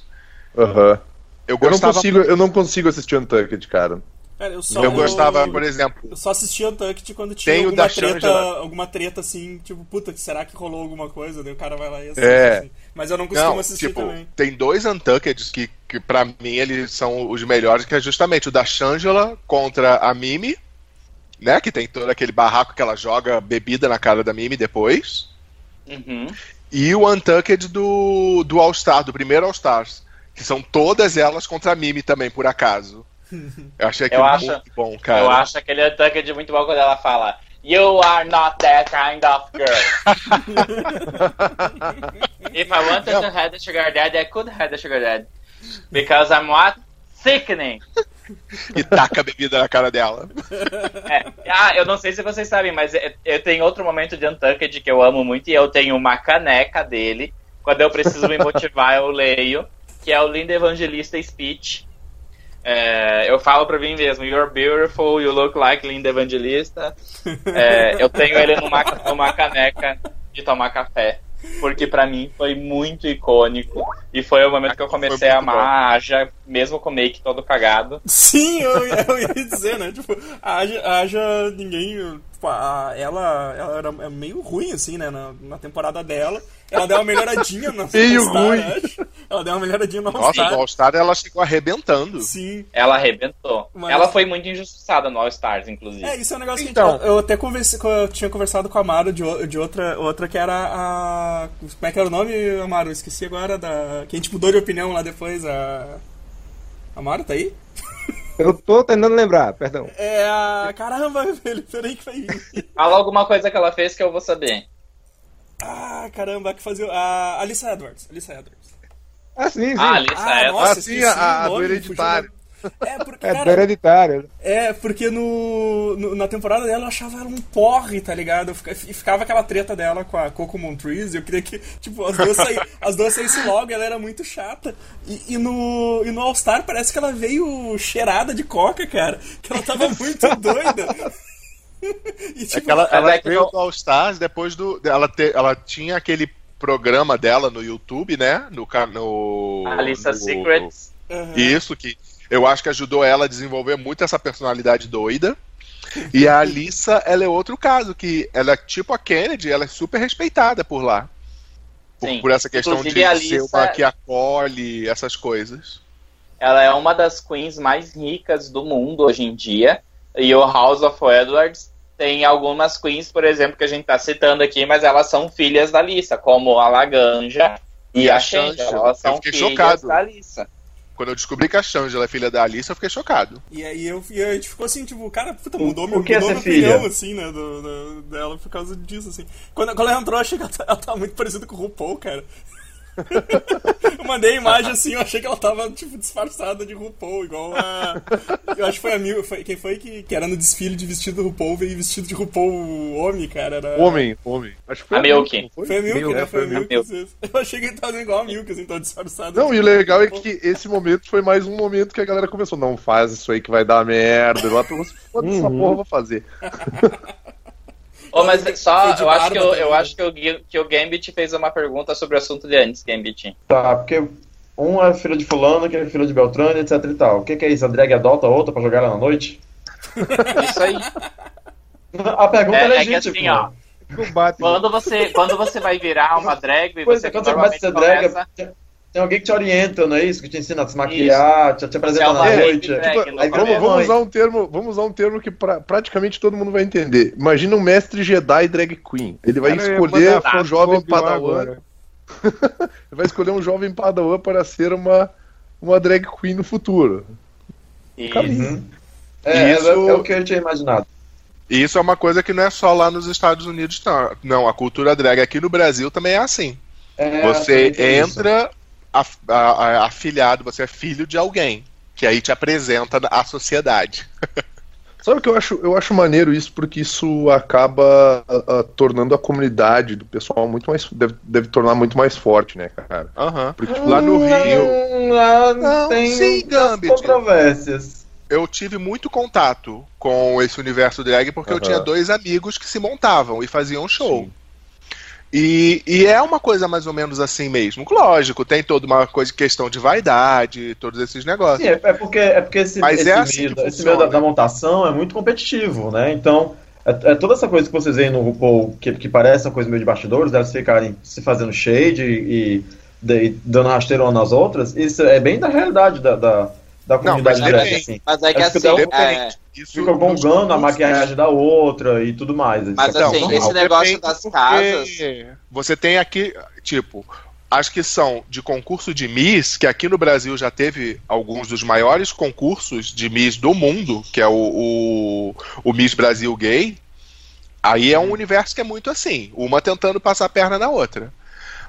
Aham. Eu Eu não, consigo, eu não consigo assistir Untucked, cara. Cara, eu só, eu gostava, por exemplo. Eu só assistia Untucked quando tinha Tem alguma da treta, Shangela. alguma treta assim, tipo, puta, será que rolou alguma coisa? Daí o cara vai lá e assiste. É. assim. Mas eu não costumo Não, assistir tipo, também. tem dois Untuckeds que, que pra mim eles são os melhores, que é justamente o da Shangela contra a Mimi, né? Que tem todo aquele barraco que ela joga bebida na cara da Mimi depois. Uhum. E o Untucked do, do All-Star, do primeiro All-Stars. Que são todas elas contra a Mimi também, por acaso. Eu achei aquilo Eu acho- muito bom, cara. Eu acho aquele Untucked muito bom quando ela fala You are not that kind of girl. If I wanted to have a sugar daddy, I could have a sugar daddy. Because I'm what? Sickening. E taca a bebida na cara dela. É. Ah, eu não sei se vocês sabem, mas eu- eu tenho outro momento de Untucked que eu amo muito e eu tenho uma caneca dele. Quando eu preciso me motivar, eu leio. Que é o Lindo Evangelista Speech. É, eu falo pra mim mesmo, You're beautiful, you look like Linda Evangelista. É, eu tenho ele numa, numa caneca de tomar café. Porque pra mim foi muito icônico. E foi o momento que eu comecei a amar a Aja, mesmo com o make todo cagado. Sim, eu, eu ia dizer, né? Tipo, a Aja, a Aja, ninguém. Tipo, a- ela, ela era é meio ruim, assim, né? Na, na temporada dela. Ela deu uma melhoradinha no Meio ruim. acho. Ela deu uma melhoradinha no Nossa, All-Star. no All-Star ela chegou arrebentando. Sim. Ela arrebentou. Mas- Ela foi muito injustiçada no All Stars, inclusive. É, isso é um negócio Então. que a gente, eu até conversei, eu tinha conversado com a Amaro de, de outra, outra que era a. Como é que era o nome, Amaro? Eu esqueci agora da. Que a gente mudou de opinião lá depois. A. Amaro, tá aí? Eu tô tentando lembrar, perdão. É a. Caramba, velho, peraí que vai. Fala alguma coisa que ela fez que eu vou saber. Ah, caramba, a que fazia. A Alissa Edwards. Alissa Edwards. Ah, sim, sim. Ah, Alissa Ah, Edwards. nossa, Ah, sim, a- a do Hereditário. É, porque, é cara, hereditário. É, porque no, no- na temporada dela eu achava ela um porre, tá ligado? E ficava aquela treta dela com a Coco Montrese, e eu queria que, tipo, as duas, saí, as duas saíssem logo, ela era muito chata. E, e no, e no All-Star parece que ela veio cheirada de coca, cara. Que ela tava muito doida. E, É tipo, que ela, ela é que veio do All Stars depois do. Ela, te- ela tinha aquele programa dela no YouTube, né? No. no Alissa no- Secrets. aham. Isso, que eu acho que ajudou ela a desenvolver muito essa personalidade doida. E a Alissa, ela é outro caso, que ela é tipo a Kennedy, ela é super respeitada por lá. Por, por essa questão Inclusive, de a ser Alissa- uma que acolhe essas coisas. Ela é uma das queens mais ricas do mundo hoje em dia. E o House of Edwards tem algumas queens, por exemplo, que a gente tá citando aqui, mas elas são filhas da Lissa, como a Laganja e, E a a Shangela. Shangela. Elas são filhas chocado. da Lissa. Quando eu descobri que a Shangela é filha da Alissa, eu fiquei chocado. E aí eu, e a gente ficou assim, tipo, cara, puta, mudou, o meu, é mudou minha opinião, filha? assim, né, do, do- dela por causa disso, assim. Quando, quando ela entrou, eu achei que ela, tá- ela tava muito parecida com o RuPaul, cara. Eu mandei a imagem assim, eu achei que ela tava, tipo, disfarçada de RuPaul, igual a... Eu acho que foi a Mil, foi, quem foi que, que era no desfile de vestido do RuPaul, veio vestido de RuPaul homem, cara, era... Homem, homem. Acho que foi A Milk. não foi? Foi a Milk, Milk, né? é, Foi a a Milk. Milk. Eu achei que ele tava igual a Milk, assim, tão disfarçado. Não, e o legal é que esse momento foi mais um momento que a galera começou. Não faz isso aí que vai dar merda. Lá pra você, foda essa Uhum. porra, eu vou fazer. Ô, mas só, eu acho, que, eu, eu né? acho que, o, que o Gambit fez uma pergunta sobre o assunto de antes, Gambit. Tá, porque um é filho de fulano, que é filho de Beltrano, etc e tal. O que, que é isso? A drag adota outra pra jogar ela na noite? Isso aí. A pergunta é, É, é que legítima. assim, ó. Batman. Quando você, quando você vai virar uma drag, Pois você é, quando você começa a ser drag, começa- tem- alguém que te orienta, não é isso? Que te ensina a se maquiar, te, te apresenta é na noite. drag, Tipo, no aí Vamos, vira vamos usar um termo, vamos usar um termo que pra- praticamente todo mundo vai entender. Imagina um mestre Jedi drag queen. Ele vai Cara, escolher mandar um jovem padawan. Ele vai escolher um jovem padawan para ser uma, uma drag queen no futuro. Isso. Uhum. É, Isso- é, é o que eu tinha imaginado. E isso é uma coisa que não é só lá nos Estados Unidos, não. Não, a cultura drag aqui no Brasil também é assim. É, Você isso. Af- a- a- afiliado, você é filho de alguém, que aí te apresenta à sociedade. Sabe o que eu acho? Eu acho maneiro isso porque isso acaba tornando a comunidade do pessoal muito mais. Deve, deve tornar muito mais forte, né, cara? Aham. Porque tipo, lá no Rio. Lá Não, tem sim, Gambit. controvérsias. Eu tive muito contato com esse universo drag porque eu Aham. tinha dois amigos que se montavam e faziam show. E, e é uma coisa mais ou menos assim mesmo. Lógico, tem toda uma coisa questão de vaidade, todos esses negócios. Sim, é, é porque, é porque esse, Mas esse é assim meio, esse meio da, da montação é muito competitivo, né? Então, é, é toda essa coisa que vocês veem no RuPaul, que, que parece uma coisa meio de bastidores, delas ficarem se fazendo shade e, e, e dando rasteiro umas nas outras, isso é bem da realidade da, da, da comunidade mas drag, depende. assim. Mas é que Acho que assim, um- é, Isso Fica gongando a maquiagem da outra e tudo mais. Mas é assim, normal. esse negócio das casas- Você tem aqui, tipo, acho que são de concurso de Miss, que aqui no Brasil já teve alguns dos maiores concursos de Miss do mundo, que é o, o, o Miss Brasil Gay. Aí é um universo que é muito assim, uma tentando passar a perna na outra.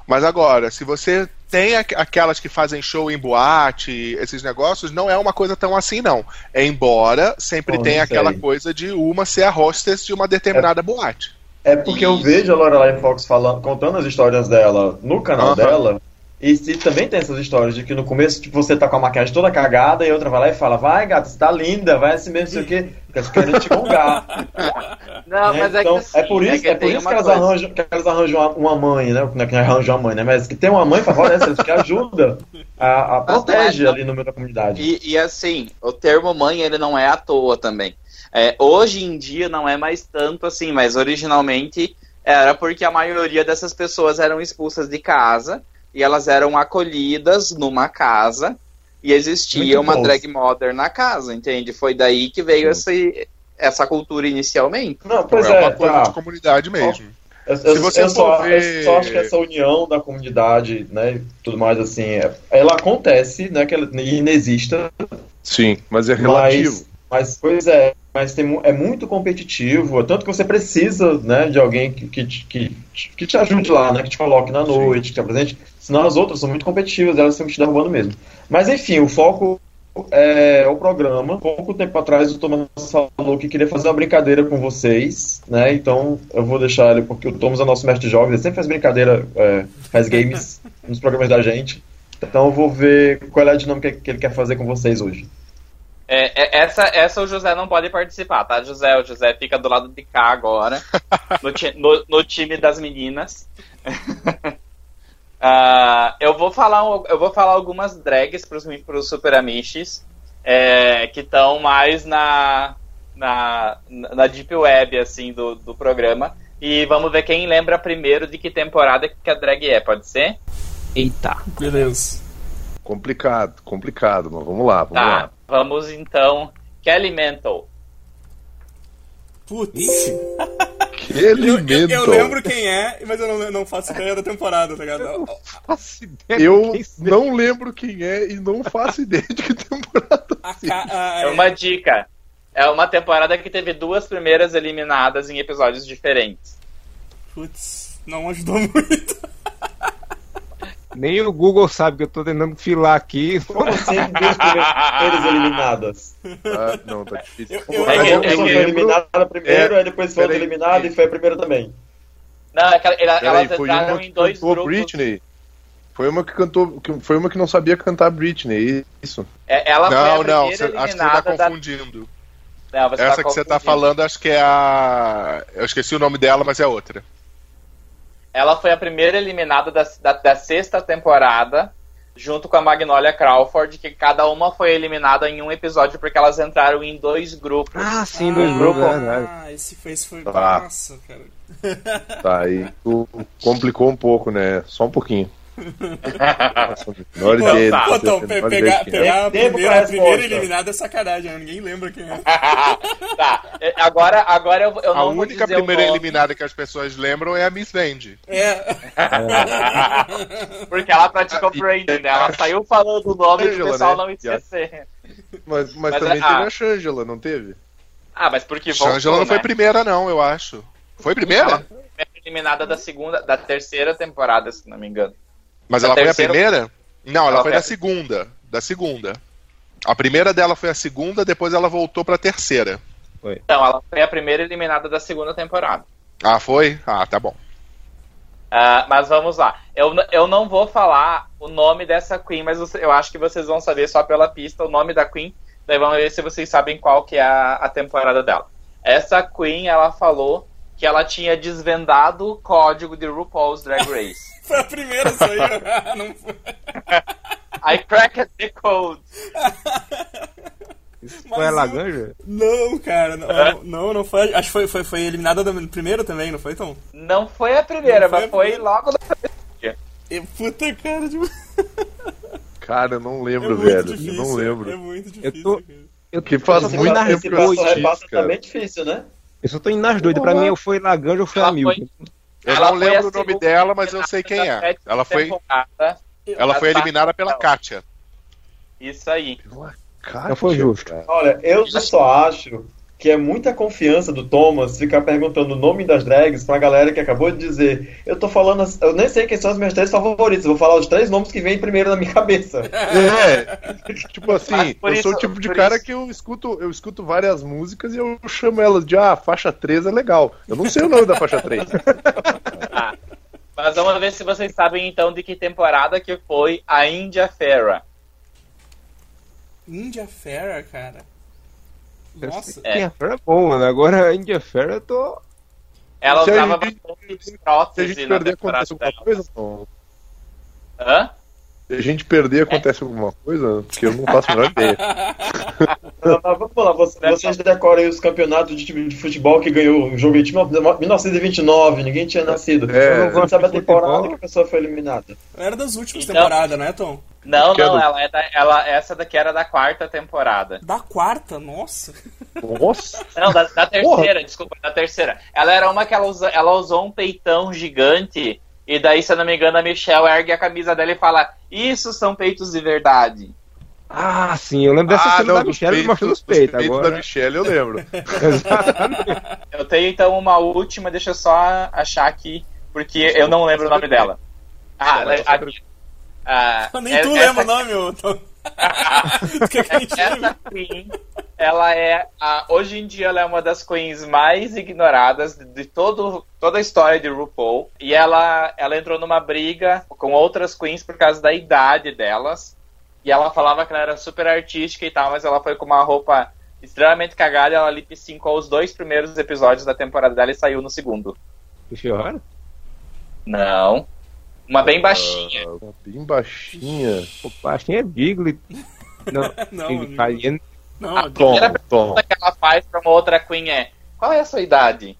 Mas agora, se você tem aqu- aquelas que fazem show em boate, esses negócios, não é uma coisa tão assim, não. Embora sempre tenha sei. aquela coisa de uma ser a hostess de uma determinada boate. É porque eu vejo a Lorelai Fox falando, contando as histórias dela no canal Aham. dela. E se também tem essas histórias de que no começo tipo, você tá com a maquiagem toda cagada e outra vai lá e fala, vai gata, você tá linda, vai assim mesmo, não sei o quê, porque elas querem te gongar. Não, né? mas é então, que assim, é por isso, que é por isso que elas coisa. arranjam, que elas arranjam uma, mãe, né? Não é que arranjam uma mãe, né? Mas que tem uma mãe favorece que ajuda, a, a protege é- ali no meio da comunidade. E, e assim, o termo mãe ele não é à toa também. É, hoje em dia não é mais tanto assim, mas originalmente era porque a maioria dessas pessoas eram expulsas de casa e elas eram acolhidas numa casa e existia uma drag mother na casa, entende? Foi daí que veio esse, essa cultura inicialmente. Não, Então pois é, é, uma coisa tá. de comunidade mesmo. Eu, você eu só, ver- eu só acho que essa união da comunidade, né, e tudo mais assim, é- ela acontece, né, que ela inexista, Sim, mas é relativo. mas, mas pois é, mas tem, é muito competitivo, tanto que você precisa, né, de alguém que, que, te- que, te- que te ajude lá, né, que te coloque na noite, que te apresente, senão as outras são muito competitivas, elas estão te derrubando mesmo. Mas enfim, o foco é o programa. Pouco tempo atrás o Thomas falou que queria fazer uma brincadeira com vocês, né? Então eu vou deixar ele, porque o Thomas é nosso mestre de jogos, ele sempre faz brincadeira, é, faz games nos programas da gente. Então eu vou ver qual é a dinâmica que ele quer fazer com vocês hoje. É, é- essa, essa o José não pode participar, tá, José? O José fica do lado de cá agora, no, ti- no- no time das meninas. Ah, eu, vou falar, eu vou falar algumas drags pros, pros Super Amish é, que estão mais na, na, na Deep Web, assim, do, do programa. E vamos ver quem lembra primeiro de que temporada que a drag é, pode ser? Eita. Beleza. Complicado, complicado, mas vamos lá, vamos Tá, lá. vamos então. Kelly Mental. Putz. Que Eu, eu, eu lembro quem é, mas eu não, não faço ideia da temporada, tá ligado? Faço ideia Eu não lembro quem é e não faço ideia de que temporada. Ca- É uma dica. É uma temporada que teve duas primeiras eliminadas em episódios diferentes. Putz, não ajudou muito. Nem o Google sabe que eu tô tentando filar aqui. Como assim, duas primeiras eliminadas? Ah, não, tá difícil. Eu- eu- É que- é foi eliminada primeiro, É, aí depois foi eliminada e foi a primeira também. Não, é ela- ela- elas foi entraram uma que em dois cantou grupos. Britney. Foi uma que cantou, que- foi uma que não sabia cantar Britney, isso. É, Ela foi a Não, não, primeira cê- acho que você tá eliminada da. confundindo. Não, você Essa tá que você tá confundindo. falando, acho que é a. Eu esqueci o nome dela, mas é outra. Ela foi a primeira eliminada da, da, da sexta temporada, junto com a Magnolia Crawford, que cada uma foi eliminada em um episódio porque elas entraram em dois grupos. Ah, sim, dois Ah, grupos, é verdade. Ah, esse foi, esse foi. Tá. Nossa, cara. Tá, aí tu complicou um pouco, né? Só um pouquinho. Nossa, menor tá. Pô, então, pegar, é. pegar a primeira, a primeira eliminada é sacanagem, né? ninguém lembra quem é. tá, é, agora, agora eu, eu A não vou única o primeira nome, eliminada que as pessoas lembram é a Miss Vendi. É. Porque ela praticou branding, né? Ela saiu falando o nome pro Angela, pessoal né? não esquecer. Mas, mas, Mas também é- teve ah. a Shangela, não teve? Ah, mas porque voltou, Shangela não foi né? primeira, não, eu acho. Foi primeira? Ela foi eliminada da segunda, da terceira temporada, se não me engano. Mas A ela foi a terceira- primeira? Não, ela Ela foi foi a- da segunda. Da segunda. A primeira dela foi a segunda, depois ela voltou pra terceira. Então, ela foi a primeira eliminada da segunda temporada. Ah, foi? Ah, tá bom. Ah, mas vamos lá. Eu, eu não vou falar o nome dessa Queen, mas eu acho que vocês vão saber só pela pista o nome da Queen. Daí vamos ver se vocês sabem qual que é a, a temporada dela. Essa Queen, ela falou que ela tinha desvendado o código de RuPaul's Drag Race. Foi a primeira isso aí. não foi. I cracked the code. Foi a Laganja? Não, cara. Não, não, não foi. Acho que foi, foi, foi eliminada da primeira também, não foi, Tom? Não foi a primeira, foi mas a foi primeira. logo da E, puta cara de. Cara, eu não É lembro, muito velho. difícil. Eu não lembro. É muito Eu difícil. tô- cara. Eu, Que faz eu tô muito tempo que eu assisti, cara. bem difícil, né? Eu só tô indo nas doidas. Pra mim, ou foi Laganja ou foi a Ela Milton. Eu Ela não lembro o nome segunda dela, mas eu sei quem é. Ela foi, ela foi Ela eliminada pela Kátia. Isso aí. Não foi justo. cara. Olha, eu só acho que é muita confiança do Thomas ficar perguntando o nome das drags pra galera que acabou de dizer. Eu tô falando, eu nem sei quem são as minhas três favoritas, vou falar os três nomes que vêm primeiro na minha cabeça. É, tipo assim, eu sou o isso- tipo de cara isso- que eu escuto, eu escuto várias músicas e eu chamo elas de ah, faixa 3 é legal. Eu não sei o nome da faixa 3. Ah, mas vamos ver se vocês sabem então de que temporada que foi a India Ferra. India Ferra, cara. Nossa. É. India Fair é bom, mano. Agora a India Fair eu tô. Ela Se usava gente- bastante prótese gente na temporada dela. coisa? Não. Hã? Se a gente perder, acontece alguma coisa? Porque eu não faço a menor ideia. Vamos lá, vocês, vocês decorem os campeonatos de time de futebol que ganhou o jogo em 1929, ninguém tinha nascido. É, eu não vou saber a de temporada futebol. que a pessoa foi eliminada. Era das últimas Então- temporadas, né, Tom? Não, é não, do- ela é da, ela, essa daqui era da quarta temporada. Da quarta, nossa. Nossa! Não, da, da terceira, desculpa, da terceira. Ela era uma que ela, usa, ela usou um peitão gigante, e daí, se eu não me engano, a Michelle ergue a camisa dela e fala: Isso são peitos de verdade. Ah, sim, eu lembro dessa ah, cena não, da Michelle peitos, mostrando os dos peitos. peitos Agora, da Michelle eu lembro. exatamente. Eu tenho então uma última, deixa eu só achar aqui, porque eu não lembro o nome dela. Ah, a, você- a, Nem é- tu essa- lembra o nome, Tom. Tu quer que a gente lembre? Essa Queen, ela é. A, hoje em dia ela é uma das queens mais ignoradas de, de todo, toda a história de RuPaul. E ela, ela entrou numa briga com outras queens por causa da idade delas. E ela falava que ela era super artística e tal, mas ela foi com uma roupa extremamente cagada. Ela lip syncou os dois primeiros episódios da temporada dela e saiu no segundo. Pior? Não. Uma bem baixinha. Ah, bem baixinha. O baixinho é Bigli. Não, Não. Não. A Tom, primeira Tom. pergunta que ela faz pra uma outra queen é: Qual é a sua idade?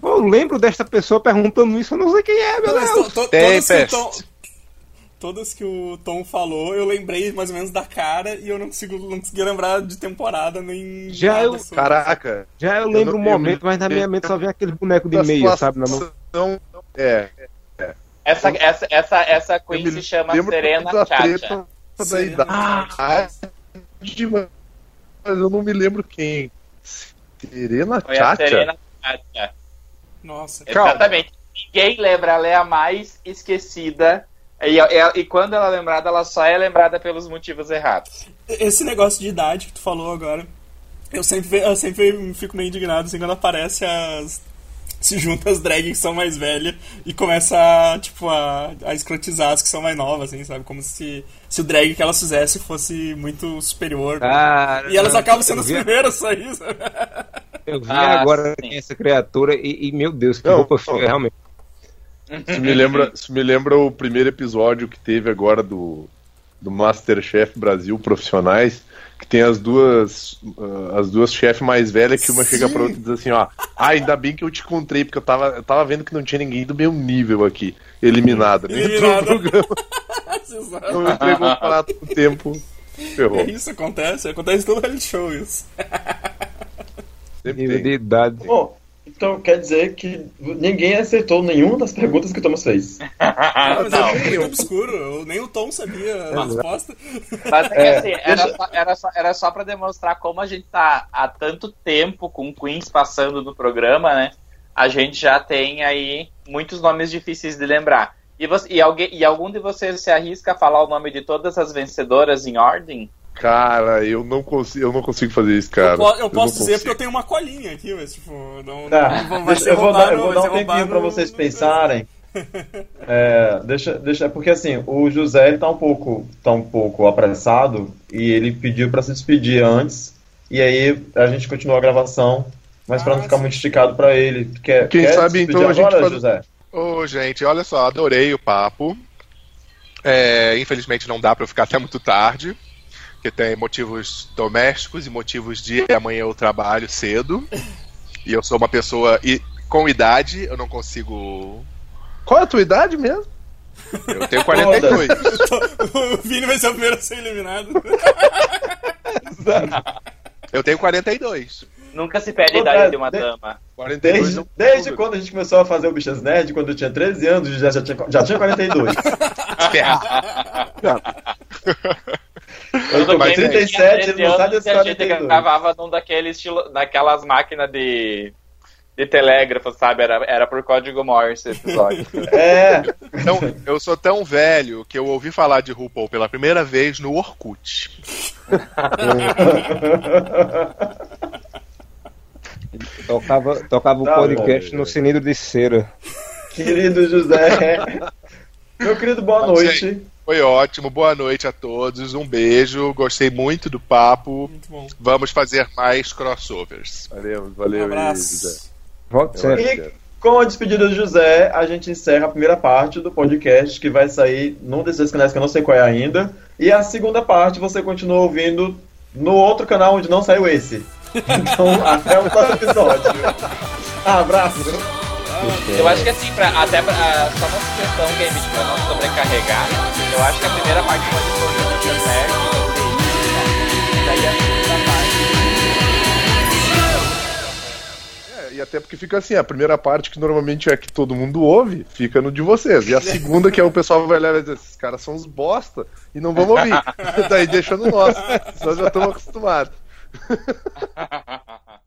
Pô, Eu lembro desta pessoa perguntando isso, eu não sei quem é, meu Deus. to- to- todas, que o. Tom, todas que o Tom falou, eu lembrei mais ou menos da cara e eu não consigo não consegui lembrar de temporada nem. Já nada eu- sobre. Caraca. Já eu Eu lembro não- um momento, me- mas na minha mente só vem aquele boneco de meia, sabe? Na mão. situação- É. Essa, essa, essa, essa queen se chama Serena Chacha. Serena idade. Mas eu não me lembro quem. Serena Foi Chacha? Serena Chacha. Nossa. Exatamente. Ninguém lembra, ela é a mais esquecida. E, e- e quando ela é lembrada, ela só é lembrada pelos motivos errados. Esse negócio de idade que tu falou agora, eu sempre, eu sempre fico meio indignado assim, quando aparece as. Se junta as drags que são mais velhas e começa a, tipo, a, a escrotizar as que são mais novas, assim, sabe? Como se, se o drag que elas fizessem fosse muito superior. Cara, e elas não, acabam sendo as primeiras a sair, sabe? Eu vi Ah, agora sim. essa criatura e, e, meu Deus, que Não, roupa não. feia, realmente. Isso me lembra, isso me lembra o primeiro episódio que teve agora do, do Masterchef Brasil Profissionais, que tem as duas ah, as duas chefes mais velhas que uma chega pra outra e diz assim, ó, ah, ainda bem que eu te encontrei, porque eu tava, eu tava vendo que não tinha ninguém do meu nível aqui, eliminado. Dentro do Eliminado. programa, Exato. eu entregou o prato no tempo, ferrou. É isso acontece, acontece todo reality show isso. Sempre tem. de idade. Bom, então quer dizer que ninguém acertou nenhuma das perguntas que o Thomas fez. Ah, mas não. é muito obscuro, eu- nem o Tom sabia a resposta. Mas é que É, assim, era, deixa- só, era, só, era só pra demonstrar como a gente tá há tanto tempo com Queens passando no programa, né? A gente já tem aí muitos nomes difíceis de lembrar. E, você, e, alguém, e algum de vocês se arrisca a falar o nome de todas as vencedoras em ordem? Cara, eu não consigo, eu não consigo fazer isso, cara. eu, po- eu posso não dizer consigo. porque eu tenho uma colinha aqui, mas tipo, não, Tá, não vai ser eu vou roubado, dar, eu vou vai dar um tempinho pra no- vocês no- pensarem. É, deixa, deixa, porque assim, o José ele tá um pouco, tá um pouco apressado e ele pediu pra se despedir antes. E aí a gente continuou a gravação, mas pra não Ah, ficar sim. muito esticado pra ele. Quer, Quem quer sabe, então, a gente agora, faz- José? Ô, gente, olha só, adorei o papo. É, infelizmente não dá pra eu ficar até muito tarde, porque tem motivos domésticos e motivos de amanhã eu trabalho cedo. E eu sou uma pessoa e, com idade, eu não consigo. Qual é a tua idade mesmo? Eu tenho 42. o Vini vai ser o primeiro a ser eliminado. Eu tenho 42. Nunca se perde a idade de uma dama. 42 Desde, eu- desde quando a gente começou a fazer o Bichas Nerd, quando eu tinha 13 anos, José já tinha, já tinha 42. Mas, 37, ele não sai desse e a gente 42. gravava num daqueles estilo, naquelas máquinas de, de telégrafo, sabe? Era, era por código Morse esse episódio. É, Então, eu sou tão velho que eu ouvi falar de RuPaul pela primeira vez no Orkut. Tocava, tocava o Tá podcast bom. no cilindro de cera. querido José. Meu querido, boa noite. Foi ótimo, boa noite a todos, um beijo, gostei muito do papo. Muito bom. Vamos fazer mais crossovers. Valeu, Um valeu, José. abraço. Volte sempre. é. E com a despedida do José, a gente encerra a primeira parte do podcast, que vai sair num desses canais que eu não sei qual é ainda. E a segunda parte você continua ouvindo no outro canal onde não saiu esse. Então, até o próximo episódio. Abraço. Eu acho que assim, pra, até pra, ah, só uma sugestão game pra não sobrecarregar, eu acho que a primeira parte pode ser o Bichas Nerd, daí a segunda parte. É, e até porque fica assim, a primeira parte que normalmente é que todo mundo ouve, fica no de vocês. E a segunda que é o pessoal vai olhar e vai dizer, esses caras são uns bosta e não vamos ouvir. Daí deixa no nosso. Nós já estamos acostumados.